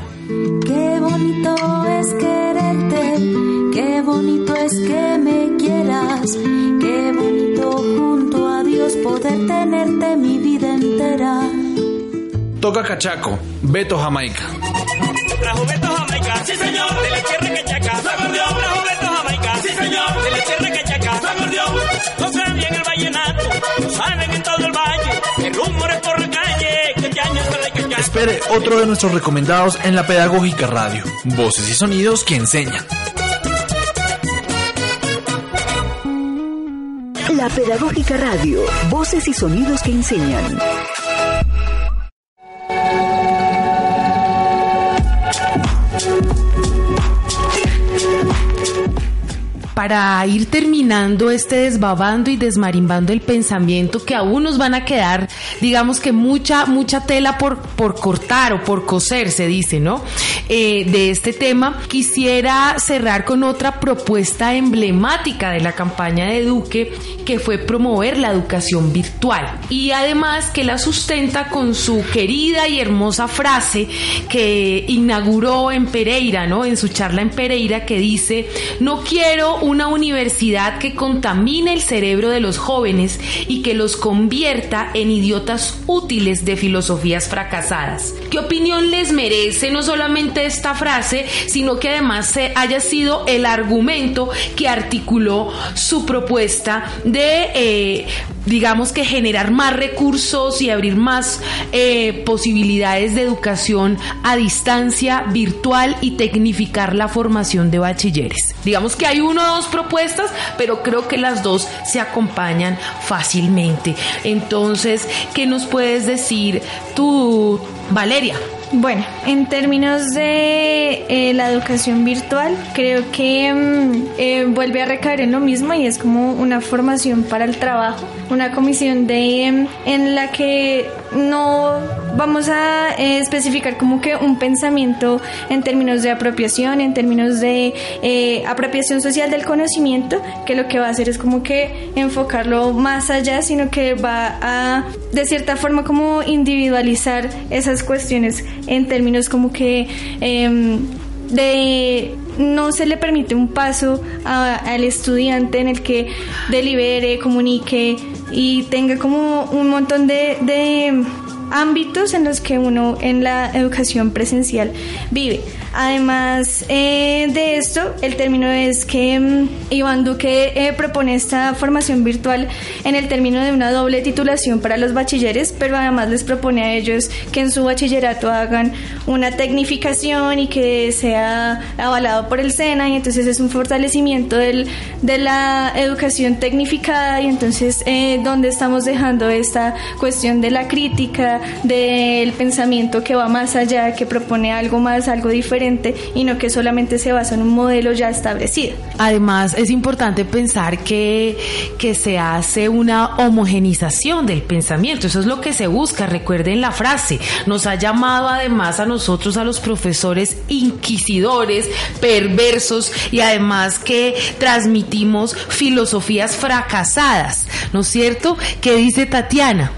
Qué bonito es quererte, qué bonito es que me quieras, qué bonito junto a Dios poder tenerte mi vida entera. Toca Cachaco, Beto Jamaica. Otro de nuestros recomendados en la Pedagógica Radio. Voces y sonidos que enseñan. La Pedagógica Radio. Voces y sonidos que enseñan. Para ir terminando este desbabando y desmarimbando el pensamiento que aún nos van a quedar, digamos que mucha, mucha tela por, por cortar o por coser, se dice, ¿no? Eh, de este tema, quisiera cerrar con otra propuesta emblemática de la campaña de Duque, que fue promover la educación virtual. Y además que la sustenta con su querida y hermosa frase que inauguró en Pereira, ¿no? En su charla en Pereira, que dice, no quiero una universidad que contamine el cerebro de los jóvenes y que los convierta en idiotas útiles de filosofías fracasadas. ¿Qué opinión les merece no solamente esta frase, sino que además se haya sido el argumento que articuló su propuesta de, eh, digamos que generar más recursos y abrir más eh, posibilidades de educación a distancia, virtual y tecnificar la formación de bachilleres? Digamos que hay uno propuestas, pero creo que las dos se acompañan fácilmente. Entonces, ¿qué nos puedes decir tú, Valeria? Bueno, en términos de eh, la educación virtual, creo que mm, eh, vuelve a recaer en lo mismo y es como una formación para el trabajo, una comisión de mm, en la que no vamos a eh, especificar como que un pensamiento en términos de apropiación, en términos de eh, apropiación social del conocimiento, que lo que va a hacer es como que enfocarlo más allá, sino que va a de cierta forma como individualizar esas cuestiones en términos como que em, de no se le permite un paso al estudiante en el que delibere, comunique y tenga como un montón de, de ámbitos en los que uno en la educación presencial vive. Además eh, de esto, el término es que mm, Iván Duque eh, propone esta formación virtual en el término de una doble titulación para los bachilleres, pero además les propone a ellos que en su bachillerato hagan una tecnificación y que sea avalado por el SENA y entonces es un fortalecimiento del, de la educación tecnificada y entonces eh, donde estamos dejando esta cuestión de la crítica, del pensamiento que va más allá, que propone algo más, algo diferente y no que solamente se basa en un modelo ya establecido. Además, es importante pensar que, que se hace una homogenización del pensamiento. Eso es lo que se busca. Recuerden la frase. Nos ha llamado además a nosotros, a los profesores inquisidores, perversos y además que transmitimos filosofías fracasadas. ¿No es cierto? ¿Qué dice Tatiana?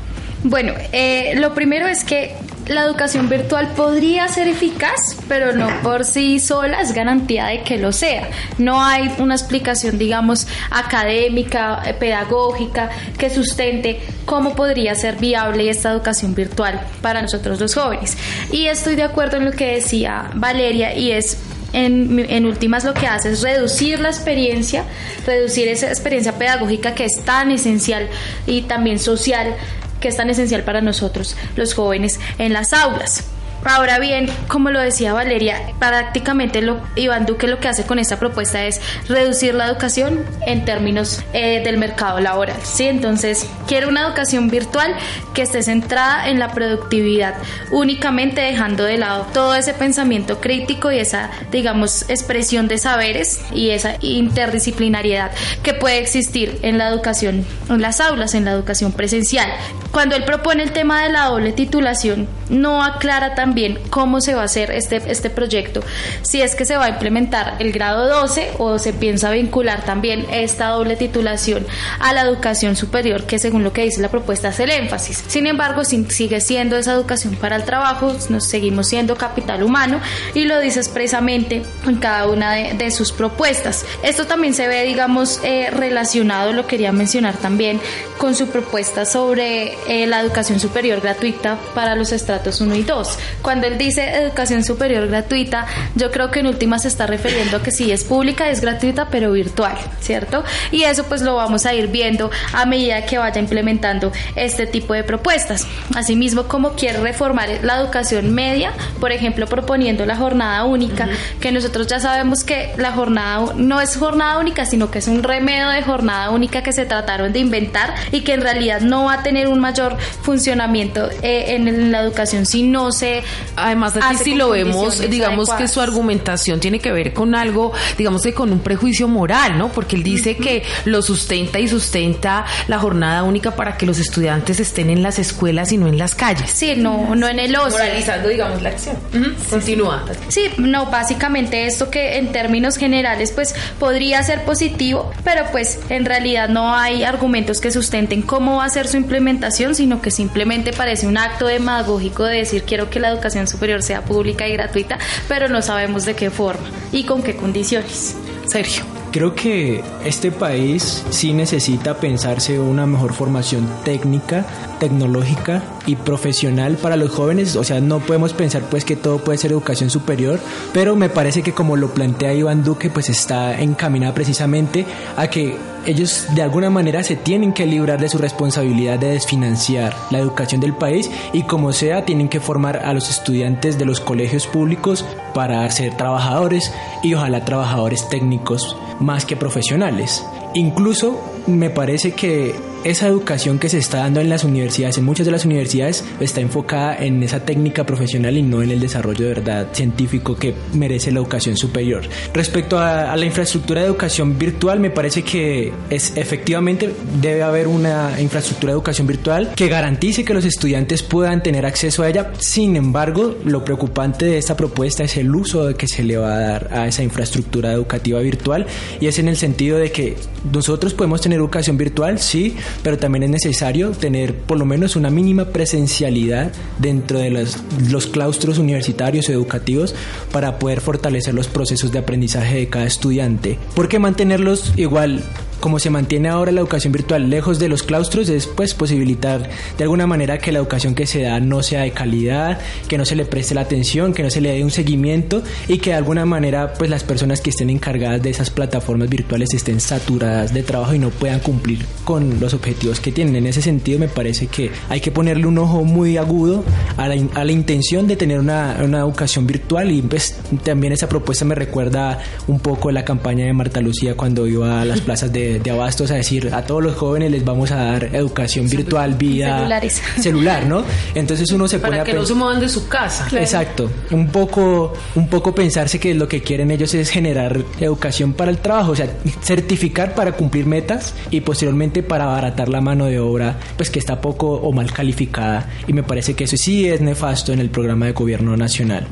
Bueno, eh, lo primero es que la educación virtual podría ser eficaz, pero no por sí sola es garantía de que lo sea. No hay una explicación, digamos, académica, eh, pedagógica, que sustente cómo podría ser viable esta educación virtual para nosotros los jóvenes. Y estoy de acuerdo en lo que decía Valeria y es en, en, últimas lo que hace es reducir la experiencia, reducir esa experiencia pedagógica que es tan esencial y también social, que es tan esencial para nosotros los jóvenes en las aulas. Ahora bien, como lo decía Valeria, prácticamente lo, Iván Duque lo que hace con esta propuesta es reducir la educación en términos eh, del mercado laboral. ¿sí? Entonces, quiere una educación virtual que esté centrada en la productividad, únicamente dejando de lado todo ese pensamiento crítico y esa, digamos, expresión de saberes y esa interdisciplinariedad que puede existir en la educación, en las aulas, en la educación presencial. Cuando él propone el tema de la doble titulación, no aclara también cómo se va a hacer este, este proyecto, si es que se va a implementar el grado 12 o se piensa vincular también esta doble titulación a la educación superior, que según lo que dice la propuesta es el énfasis. Sin embargo, si sigue siendo esa educación para el trabajo, nos seguimos siendo capital humano y lo dice expresamente en cada una de, de sus propuestas. Esto también se ve, digamos, eh, relacionado, lo quería mencionar también, con su propuesta sobre eh, la educación superior gratuita para los estratos estratos 1 y 2. Cuando él dice educación superior gratuita, yo creo que en última se está refiriendo a que si es pública es gratuita pero virtual, ¿cierto? Y eso pues lo vamos a ir viendo a medida que vaya implementando este tipo de propuestas. Asimismo, como quiere reformar la educación media, por ejemplo, proponiendo la jornada única, que nosotros ya sabemos que la jornada no es jornada única, sino que es un remedio de jornada única que se trataron de inventar y que en realidad no va a tener un mayor funcionamiento eh, en la educación si no se Además, hace si lo vemos, digamos que su argumentación tiene que ver con algo, digamos que con un prejuicio moral, ¿no? Porque él dice que lo sustenta y sustenta la jornada única para que los estudiantes estén en las escuelas y no en las calles. Sí, no, no en el ocio. Moralizando, digamos, la acción. Continúa. Sí, no, básicamente esto que en términos generales pues podría ser positivo, pero pues en realidad no hay argumentos que sustenten cómo va a ser su implementación, sino que simplemente parece un acto demagógico de decir quiero que la educación superior sea pública y gratuita, pero no sabemos de qué forma y con qué condiciones. Sergio. Creo que este país sí necesita pensarse una mejor formación técnica, tecnológica y profesional para los jóvenes. O sea, no podemos pensar pues que todo puede ser educación superior, pero me parece que como lo plantea Iván Duque, pues está encaminada precisamente a que ellos de alguna manera se tienen que librar de su responsabilidad de desfinanciar la educación del país y como sea tienen que formar a los estudiantes de los colegios públicos para ser trabajadores y ojalá trabajadores técnicos más que profesionales. Incluso me parece que esa educación que se está dando en las universidades, en muchas de las universidades, está enfocada en esa técnica profesional y no en el desarrollo de verdad científico que merece la educación superior. Respecto a, a la infraestructura de educación virtual, me parece que es efectivamente debe haber una infraestructura de educación virtual que garantice que los estudiantes puedan tener acceso a ella. Sin embargo, lo preocupante de esta propuesta es el uso que se le va a dar a esa infraestructura educativa virtual y es en el sentido de que nosotros podemos tener educación virtual, sí, pero también es necesario tener por lo menos una mínima presencialidad dentro de los, los claustros universitarios o educativos para poder fortalecer los procesos de aprendizaje de cada estudiante. Porque mantenerlos igual como se mantiene ahora la educación virtual lejos de los claustros es pues posibilitar de alguna manera que la educación que se da no sea de calidad, que no se le preste la atención, que no se le dé un seguimiento y que de alguna manera pues las personas que estén encargadas de esas plataformas virtuales estén saturadas de trabajo y no puedan cumplir con los que tienen. En ese sentido me parece que hay que ponerle un ojo muy agudo a la, a la intención de tener una, una educación virtual y pues también esa propuesta me recuerda un poco la campaña de Marta Lucía cuando iba a las plazas de, de abastos a decir a todos los jóvenes les vamos a dar educación virtual vía Celulares. celular, ¿no? Entonces uno se pone Para a que no pens- se muevan de su casa. Exacto, un poco, un poco pensarse que lo que quieren ellos es generar educación para el trabajo, o sea, certificar para cumplir metas y posteriormente para abaratar la mano de obra, pues que está poco o mal calificada y me parece que eso sí es nefasto en el programa de gobierno nacional.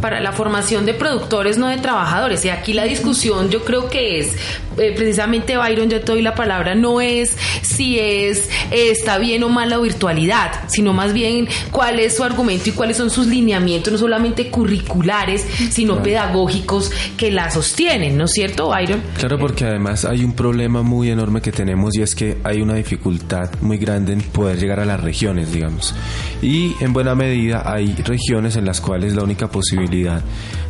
para la formación de productores, no de trabajadores. Y aquí la discusión yo creo que es, eh, precisamente Byron, yo te doy la palabra, no es si es, eh, está bien o mal la virtualidad, sino más bien cuál es su argumento y cuáles son sus lineamientos, no solamente curriculares, sino pedagógicos que la sostienen, ¿no es cierto, Byron? Claro, porque además hay un problema muy enorme que tenemos y es que hay una dificultad muy grande en poder llegar a las regiones, digamos. Y en buena medida hay regiones en las cuales la única posibilidad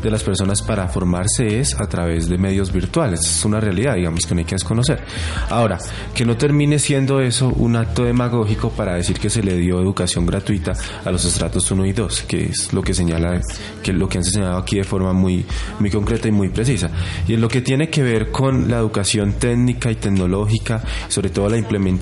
de las personas para formarse es a través de medios virtuales. Es una realidad, digamos, que no hay que desconocer. Ahora, que no termine siendo eso un acto demagógico para decir que se le dio educación gratuita a los estratos 1 y 2, que es lo que señala, que es lo que han señalado aquí de forma muy, muy concreta y muy precisa. Y en lo que tiene que ver con la educación técnica y tecnológica, sobre todo la implementación,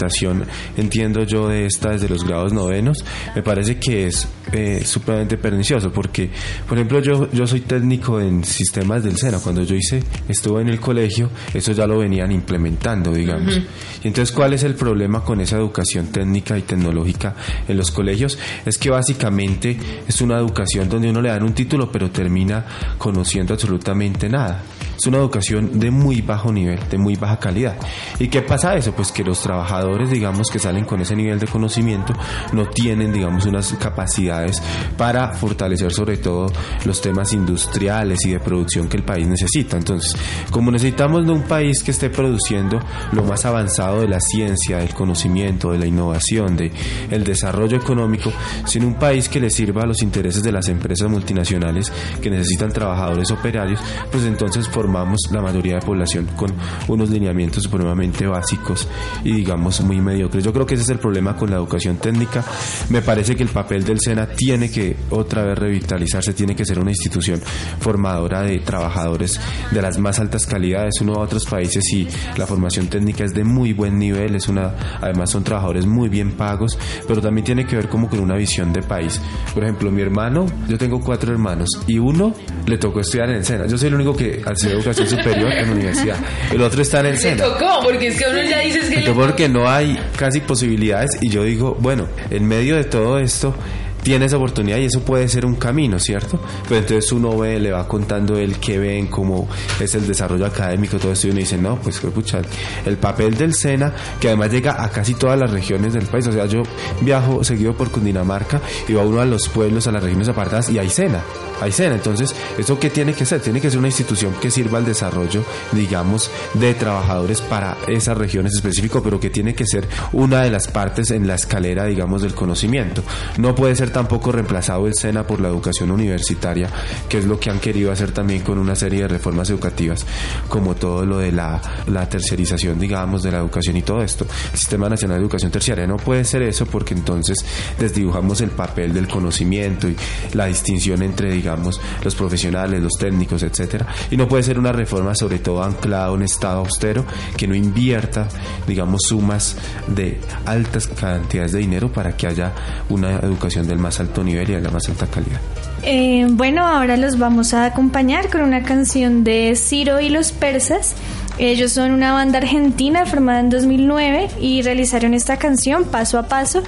entiendo yo, de esta desde los grados novenos, me parece que es eh, supremamente pernicioso, porque, por ejemplo, yo, yo soy técnico en sistemas del SENA. Cuando yo hice, estuve en el colegio, eso ya lo venían implementando, digamos. Y entonces, ¿cuál es el problema con esa educación técnica y tecnológica en los colegios? Es que básicamente es una educación donde uno le dan un título, pero termina conociendo absolutamente nada. es una educación de muy bajo nivel, de muy baja calidad. ¿Y qué pasa eso? Pues que los trabajadores, digamos, que salen con ese nivel de conocimiento, no tienen, digamos, unas capacidades para fortalecer sobre todo los temas industriales y de producción que el país necesita. Entonces, como necesitamos de un país que esté produciendo lo más avanzado de la ciencia, del conocimiento, de la innovación, de el desarrollo económico, sino un país que le sirva a los intereses de las empresas multinacionales que necesitan trabajadores operarios, pues entonces formamos la mayoría de población con unos lineamientos supremamente básicos y digamos muy mediocres. Yo creo que ese es el problema con la educación técnica. Me parece que el papel del SENA tiene que otra vez revitalizarse, tiene que ser una institución formadora de trabajadores de las más altas calidades. Uno a otros países y la formación técnica es de muy buen nivel, es una, además son trabajadores muy bien pagos, pero también tiene que ver como con una visión de país. Por ejemplo, mi hermano, yo tengo cuatro hermanos y uno le tocó estudiar en el SENA. Yo soy el único que ser educación superior en la universidad. El otro está en el Le SENA. tocó, porque es que uno ya dice es que le porque no hay casi posibilidades y yo digo, bueno, en medio de todo esto tienes oportunidad y eso puede ser un camino, ¿cierto? Pero entonces uno ve, le va contando el que ven, cómo es el desarrollo académico, todo esto y uno dice, no, pues pucha, el papel del SENA, que además llega a casi todas las regiones del país, o sea, yo viajo seguido por Cundinamarca y va uno a los pueblos, a las regiones apartadas y hay SENA, hay SENA, entonces, ¿eso qué tiene que ser? Tiene que ser una institución que sirva al desarrollo, digamos, de trabajadores para esas regiones específicas, pero que tiene que ser una de las partes en la escalera, digamos, del conocimiento. No puede ser tampoco reemplazado el SENA por la educación universitaria, que es lo que han querido hacer también con una serie de reformas educativas, como todo lo de la, la tercerización, digamos, de la educación y todo esto. El Sistema Nacional de Educación Terciaria no puede ser eso porque entonces desdibujamos el papel del conocimiento y la distinción entre, digamos, los profesionales, los técnicos, etcétera. Y no puede ser una reforma sobre todo anclada a un Estado austero que no invierta, digamos, sumas de altas cantidades de dinero para que haya una educación del más alto nivel y de la más alta calidad. Eh, bueno, ahora los vamos a acompañar con una canción de Ciro y los Persas. Ellos son una banda argentina formada en 2009 y realizaron esta canción paso a paso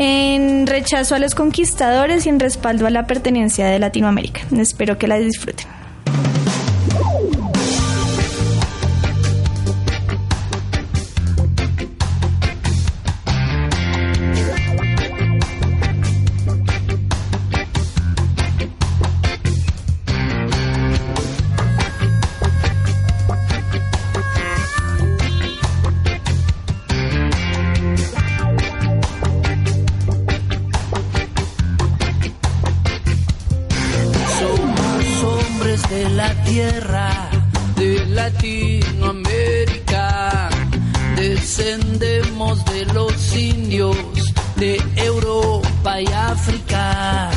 en rechazo a los conquistadores y en respaldo a la pertenencia de Latinoamérica. Espero que la disfruten. De la tierra, de Latinoamérica. Descendemos de los indios de Europa y África.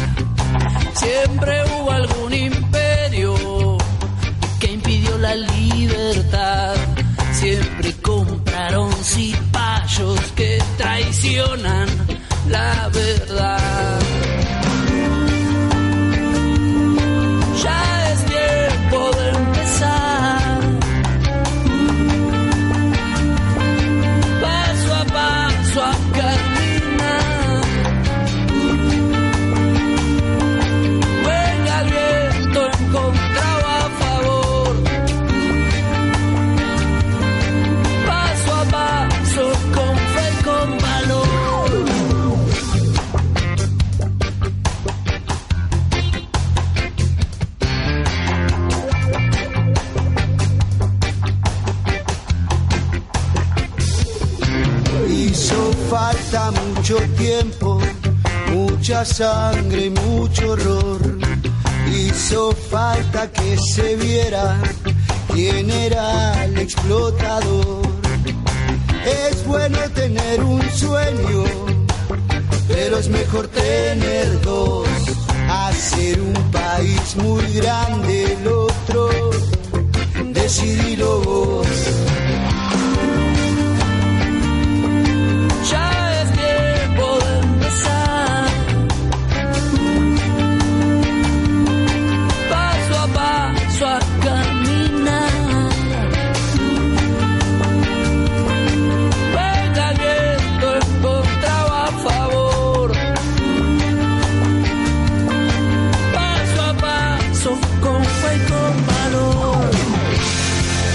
Siempre hubo algún imperio que impidió la libertad. Siempre compraron cipayos que traicionan la verdad. Ya mucho tiempo, mucha sangre y mucho horror. Hizo falta que se viera quién era el explotador. Es bueno tener un sueño, pero es mejor tener dos. Hacer un país muy grande, el otro, decidilo vos.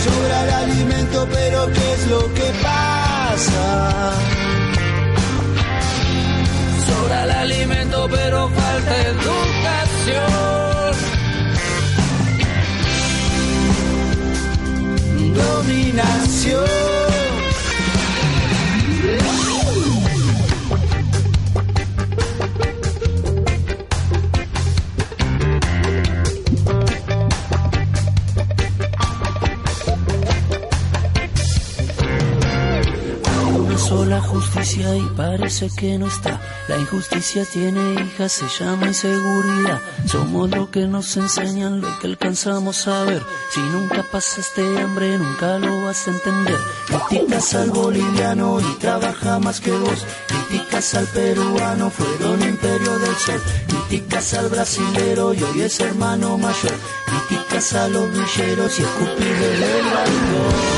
Sobra el alimento, pero ¿qué es lo que pasa? Sobra el alimento, pero falta educación. Dominación. Y parece que no está. La injusticia tiene hijas, se llama inseguridad. Somos lo que nos enseñan, lo que alcanzamos a ver. Si nunca pasaste hambre, nunca lo vas a entender. Criticas al boliviano y trabaja más que vos. Criticas al peruano, fueron imperio del sol. Criticas al brasilero y hoy es hermano mayor. Criticas a los villeros y escupir del balcón.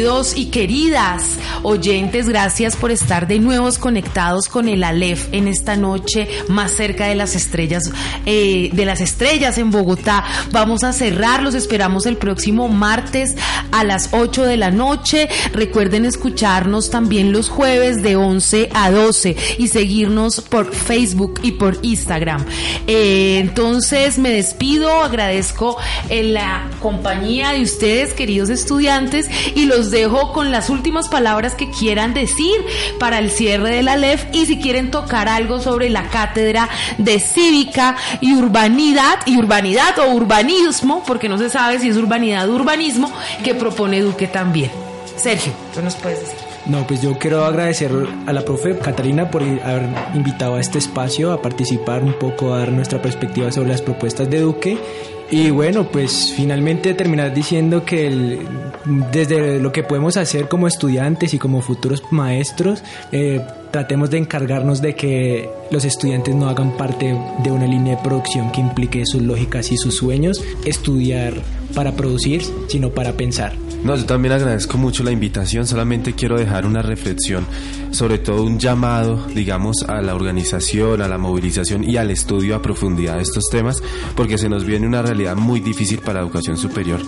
Queridos y queridas oyentes, gracias por estar de nuevos conectados con el Aleph en esta noche más cerca de las estrellas, eh, de las estrellas en Bogotá. Vamos a cerrar, los esperamos el próximo martes a las 8 de la noche. Recuerden escucharnos también los jueves de 11 a 12 y seguirnos por Facebook y por Instagram. Eh, entonces me despido, agradezco eh, la compañía de ustedes, queridos estudiantes, y los dejo con las últimas palabras que quieran decir para el cierre de la LEF y si quieren tocar algo sobre la cátedra de cívica y urbanidad, y urbanidad o urbanismo, porque no se sabe si es urbanidad o urbanismo, que propone Duque también. Sergio, ¿qué nos puedes decir? No, pues yo quiero agradecer a la profe Catalina por haber invitado a este espacio a participar un poco, a dar nuestra perspectiva sobre las propuestas de Duque. Y bueno, pues finalmente terminar diciendo que desde lo que podemos hacer como estudiantes y como futuros maestros, eh, tratemos de encargarnos de que los estudiantes no hagan parte de una línea de producción que implique sus lógicas y sus sueños, estudiar para producir, sino para pensar. No, yo también agradezco mucho la invitación, solamente quiero dejar una reflexión, sobre todo un llamado, digamos, a la organización, a la movilización y al estudio a profundidad de estos temas, porque se nos viene una realidad muy difícil para la educación superior.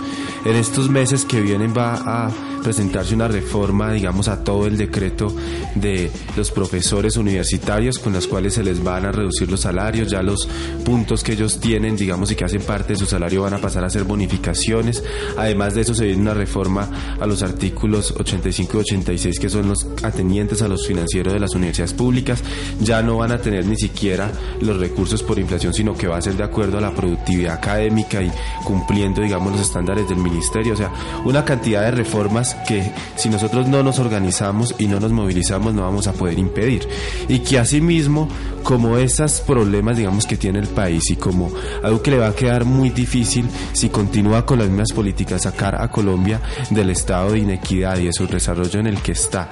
En estos meses que vienen va a presentarse una reforma, digamos, a todo el decreto de los profesores universitarios con las cuales se les van a reducir los salarios, ya los puntos que ellos tienen, digamos, y que hacen parte de su salario van a pasar a ser bonificaciones. Además de eso se viene una reforma a los artículos 85 y 86 que son los atenientes a los financieros de las universidades públicas. Ya no van a tener ni siquiera los recursos por inflación, sino que va a ser de acuerdo a la productividad académica y cumpliendo, digamos, los estándares del ministerio. O sea, una cantidad de reformas que si nosotros no nos organizamos y no nos movilizamos no vamos a poder impedir. Y que asimismo, como esos problemas, digamos, que tiene el país y como algo que le va a quedar muy difícil si continúa con las mismas políticas, sacar a Colombia del estado de inequidad y de su desarrollo en el que está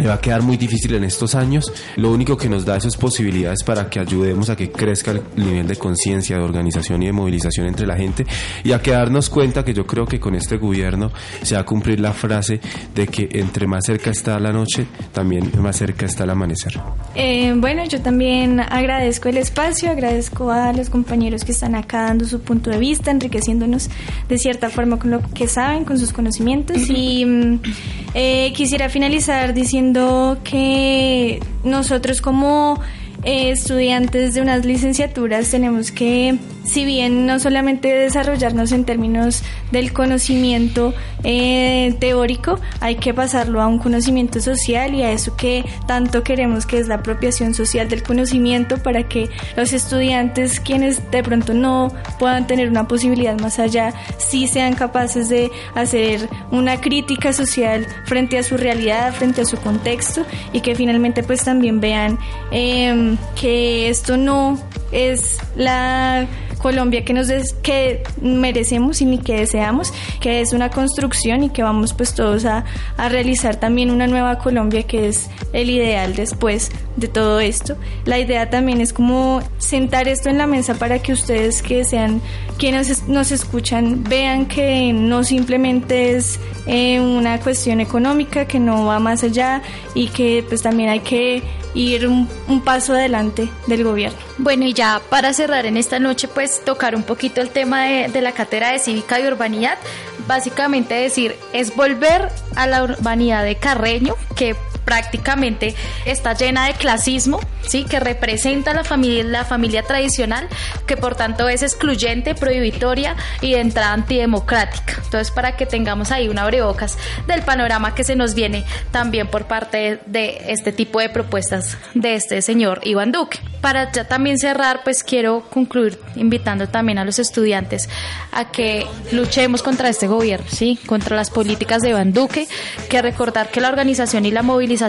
le va a quedar muy difícil en estos años. Lo único que nos da eso es posibilidades para que ayudemos a que crezca el nivel de conciencia, de organización y de movilización entre la gente y a que darnos cuenta que yo creo que con este gobierno se va a cumplir la frase de que entre más cerca está la noche, también más cerca está el amanecer. Eh, bueno, yo también agradezco el espacio, agradezco a los compañeros que están acá dando su punto de vista, enriqueciéndonos de cierta forma con lo que saben, con sus conocimientos. Y mm, eh, quisiera finalizar diciendo que nosotros como eh, estudiantes de unas licenciaturas tenemos que, si bien no solamente desarrollarnos en términos del conocimiento eh, teórico, hay que pasarlo a un conocimiento social y a eso que tanto queremos que es la apropiación social del conocimiento para que los estudiantes quienes de pronto no puedan tener una posibilidad más allá, sí sean capaces de hacer una crítica social frente a su realidad, frente a su contexto y que finalmente pues también vean que esto no es la Colombia que nos que merecemos y ni que deseamos, que es una construcción y que vamos pues todos a, a realizar también una nueva Colombia que es el ideal después de todo esto. La idea también es como sentar esto en la mesa para que ustedes que sean quienes es- nos escuchan vean que no simplemente es eh, una cuestión económica, que no va más allá y que pues también hay que ir un, paso adelante del gobierno. Bueno, y ya para cerrar en esta noche, pues tocar un poquito el tema de, de la cátedra de cívica y urbanidad. Básicamente decir, es volver a la urbanidad de Carreño, que prácticamente está llena de clasismo, sí, que representa la familia, tradicional, que por tanto es excluyente, prohibitoria y de entrada antidemocrática. Entonces, para que tengamos ahí un abrebocas del panorama que se nos viene también por parte de este tipo de propuestas de este señor Iván Duque. Para ya también cerrar, pues quiero concluir invitando también a los estudiantes a que luchemos contra este gobierno, sí, contra las políticas de Iván Duque, que recordar que la organización y la movilización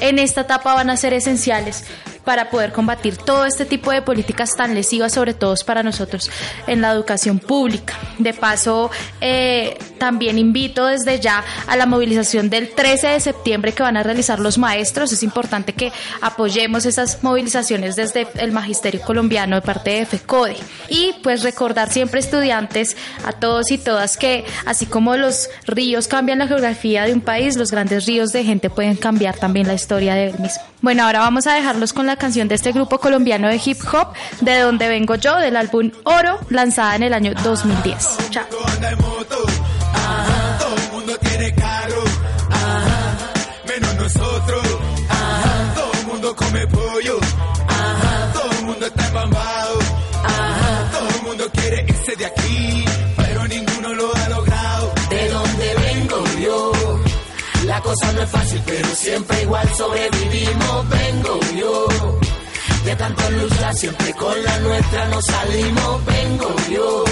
en esta etapa van a ser esenciales para poder combatir todo este tipo de políticas tan lesivas, sobre todo para nosotros en la educación pública. De paso, eh, también invito desde ya a la movilización del 13 de septiembre que van a realizar los maestros. Es importante que apoyemos esas movilizaciones desde el Magisterio Colombiano de parte de FECODE. Y pues recordar siempre estudiantes, a todos y todas, que así como los ríos cambian la geografía de un país, los grandes ríos de gente pueden cambiar también la historia del mismo. Bueno, ahora vamos a dejarlos con la canción de este grupo colombiano de hip hop, de donde vengo yo, del álbum Oro, lanzada en el año 2010. Chao. Cosa no es fácil, pero siempre igual sobrevivimos. Vengo yo. De tanto luchar, siempre con la nuestra nos salimos. Vengo yo.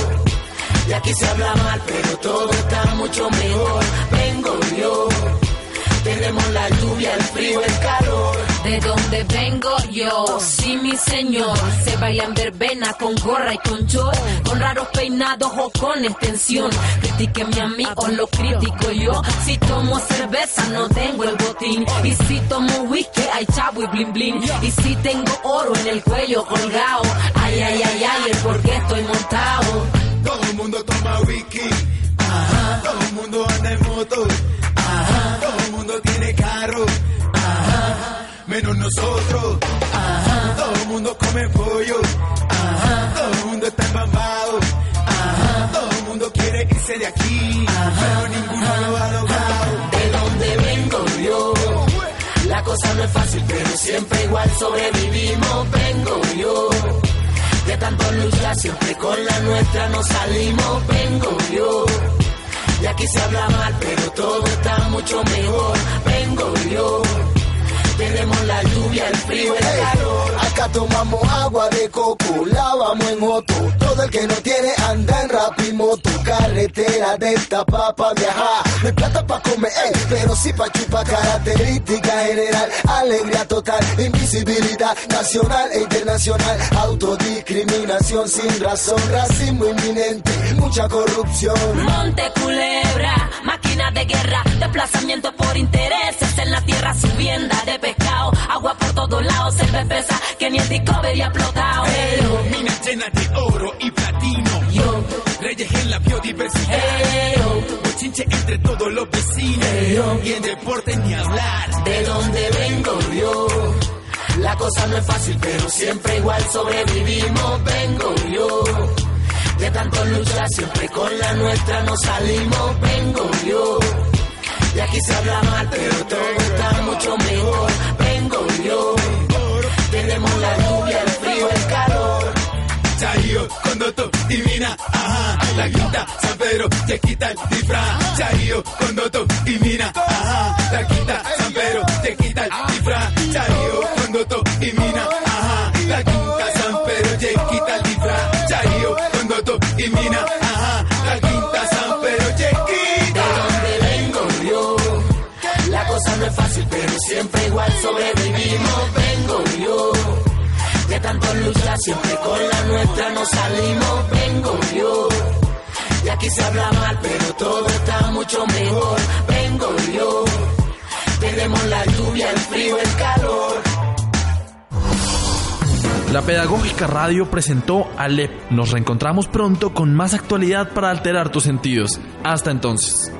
Y aquí se habla mal, pero todo está mucho mejor. Vengo yo. Tenemos la lluvia, el frío, el calor. De donde vengo yo, sí mi señor, se vayan verbena con gorra y con short, con raros peinados o con extensión. Critíquenme a mí o lo critico yo. Si tomo cerveza no tengo el botín, y si tomo whisky hay chavo y blin blin, y si tengo oro en el cuello colgado, ay ay ay ay, el por qué estoy montado. Todo el mundo toma whisky, todo el mundo anda en moto, nosotros, ajá, todo el mundo come pollo, ajá, todo el mundo está embambado, ajá, todo el mundo quiere irse de aquí, pero ninguno lo ha logrado. De donde vengo yo. La cosa no es fácil, pero siempre igual sobrevivimos. Vengo yo. De tanto luchar, siempre con la nuestra nos salimos. Vengo yo. Y aquí se habla mal, pero todo está mucho mejor. Vengo yo. Tenemos la lluvia, el frío, el calor. Tomamos agua de coco, lavamos en moto. Todo el que no tiene anda en rapimoto. Carretera de esta pa' viajar. No hay plata pa' comer, pero sí pa' chupar. Característica general, alegría total, invisibilidad nacional e internacional. Autodiscriminación sin razón, racismo inminente, mucha corrupción. Monte Culebra, máquina de guerra, desplazamiento por intereses en la tierra, subienda de pescado, agua por todos lados, se pesa que ni el Discovery ha explotado. Pero minas llenas de oro y platino. Yo. Reyes en la biodiversidad. Bochinche entre todos los vecinos. Y en deporte ni hablar. de dónde vengo yo. La cosa no es fácil, pero siempre igual sobrevivimos. Vengo yo. De tanto luchar, siempre con la nuestra nos salimos. Vengo yo. Y aquí se habla mal, pero todo está mucho mejor. Yo. Tenemos la lluvia, el frío, el calor. Chayo, Condoto y Mina, ajá. La quinta, San Pedro, te quita el disfraz. Chayo, Condoto y Mina, ajá. La quinta, San Pedro, te quita el disfraz. Chayo, Condoto y Mina, ajá. La quinta, San Pedro, te quita el disfraz. Chayo, Condoto y Mina, ajá. Es fácil, pero siempre igual sobrevivimos. Vengo yo. De tanto luchar, siempre con la nuestra nos salimos. Vengo yo. Y aquí se habla mal, pero todo está mucho mejor. Vengo yo. Tenemos la lluvia, el frío, el calor. La Pedagógica Radio presentó Alep. Nos reencontramos pronto con más actualidad para alterar tus sentidos. Hasta entonces.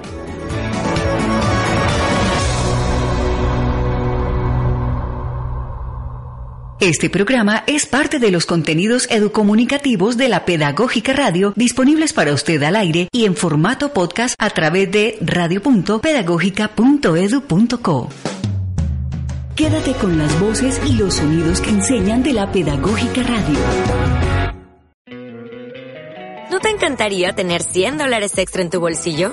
Este programa es parte de los contenidos educomunicativos de la Pedagógica Radio disponibles para usted al aire y en formato podcast a través de radio.pedagógica.edu.co. Quédate con las voces y los sonidos que enseñan de la Pedagógica Radio. ¿No te encantaría tener 100 dólares extra en tu bolsillo?